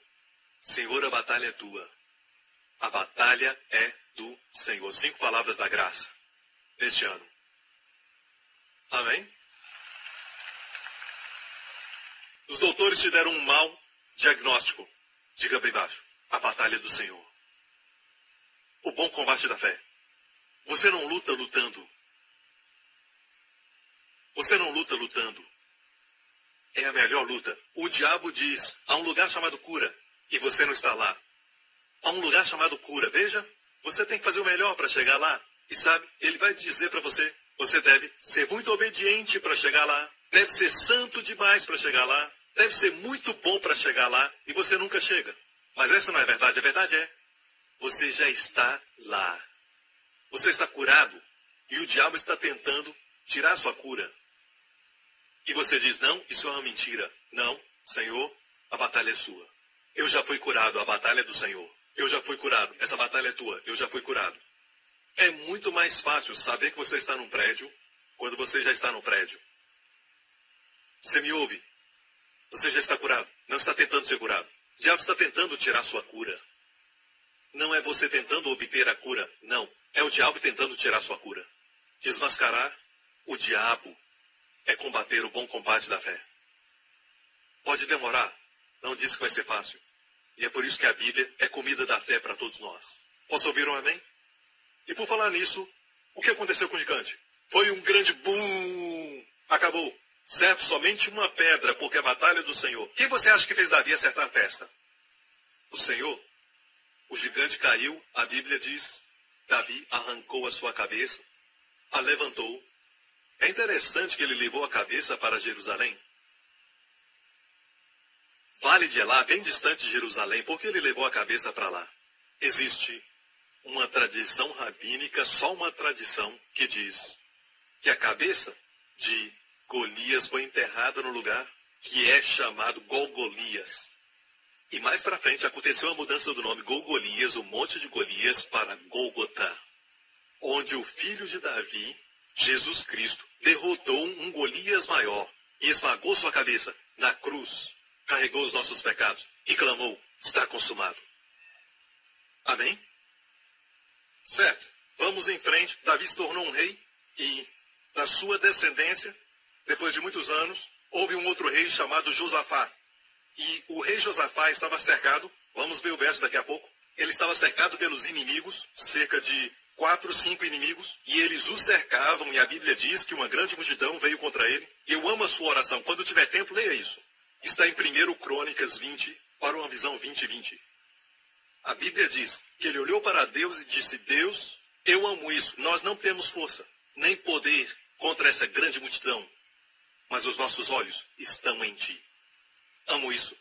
[SPEAKER 1] Senhor, a batalha é tua. A batalha é do Senhor. Cinco palavras da graça este ano. Amém? Os doutores te deram um mau diagnóstico. Diga bem baixo. A batalha é do Senhor. O bom combate da fé. Você não luta lutando. Você não luta lutando. É a melhor luta. O diabo diz: há um lugar chamado cura e você não está lá. Há um lugar chamado cura. Veja, você tem que fazer o melhor para chegar lá. E sabe, ele vai dizer para você: você deve ser muito obediente para chegar lá. Deve ser santo demais para chegar lá. Deve ser muito bom para chegar lá e você nunca chega. Mas essa não é a verdade. A verdade é: você já está lá. Você está curado e o diabo está tentando tirar sua cura. E você diz: não, isso é uma mentira. Não, Senhor, a batalha é sua. Eu já fui curado, a batalha é do Senhor. Eu já fui curado, essa batalha é tua, eu já fui curado. É muito mais fácil saber que você está num prédio quando você já está no prédio. Você me ouve? Você já está curado. Não está tentando ser curado. O diabo está tentando tirar sua cura. Não é você tentando obter a cura. Não. É o diabo tentando tirar sua cura. Desmascarar o diabo é combater o bom combate da fé. Pode demorar. Não disse que vai ser fácil. E é por isso que a Bíblia é comida da fé para todos nós. Posso ouvir um amém? E por falar nisso, o que aconteceu com o gigante? Foi um grande boom! Acabou. Certo, somente uma pedra, porque a batalha do Senhor. Quem você acha que fez Davi acertar a testa? O Senhor. O gigante caiu, a Bíblia diz. Davi arrancou a sua cabeça, a levantou. É interessante que ele levou a cabeça para Jerusalém. Vale de Elá, bem distante de Jerusalém, porque ele levou a cabeça para lá. Existe uma tradição rabínica, só uma tradição, que diz que a cabeça de Golias foi enterrada no lugar que é chamado Golgolias. E mais para frente aconteceu a mudança do nome Golgolias, o Monte de Golias, para Golgotá, onde o filho de Davi, Jesus Cristo, derrotou um Golias maior e esmagou sua cabeça na cruz, carregou os nossos pecados e clamou: Está consumado. Amém? Certo. Vamos em frente. Davi se tornou um rei e, da sua descendência, depois de muitos anos, houve um outro rei chamado Josafá. E o rei Josafá estava cercado, vamos ver o verso daqui a pouco, ele estava cercado pelos inimigos, cerca de quatro, cinco inimigos, e eles o cercavam, e a Bíblia diz que uma grande multidão veio contra ele. Eu amo a sua oração. Quando tiver tempo, leia isso. Está em 1 Crônicas 20, para uma visão 2020. A Bíblia diz que ele olhou para Deus e disse: Deus, eu amo isso. Nós não temos força, nem poder contra essa grande multidão, mas os nossos olhos estão em ti. Amo isso.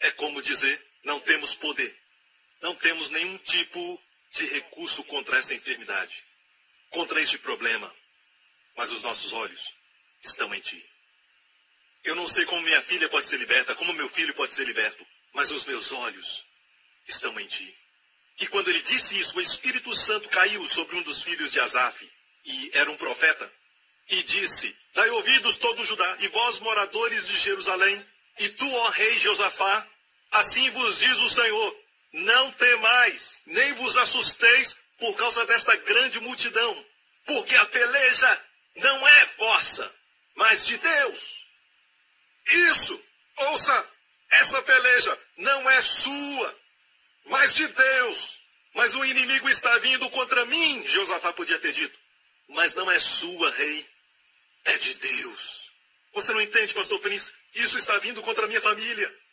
[SPEAKER 1] É como dizer: não temos poder, não temos nenhum tipo de recurso contra essa enfermidade, contra este problema, mas os nossos olhos estão em ti. Eu não sei como minha filha pode ser liberta, como meu filho pode ser liberto, mas os meus olhos estão em ti. E quando ele disse isso, o Espírito Santo caiu sobre um dos filhos de Asaf, e era um profeta. e disse: Dai ouvidos todo Judá, e vós, moradores de Jerusalém, e tu, ó rei Josafá, assim vos diz o Senhor: Não temais, nem vos assusteis por causa desta grande multidão, porque a peleja não é vossa, mas de Deus. Isso, ouça, essa peleja não é sua, mas de Deus. Mas o inimigo está vindo contra mim, Josafá podia ter dito. Mas não é sua, rei. É de Deus. Você não entende, pastor Príncipe? Isso está vindo contra a minha família.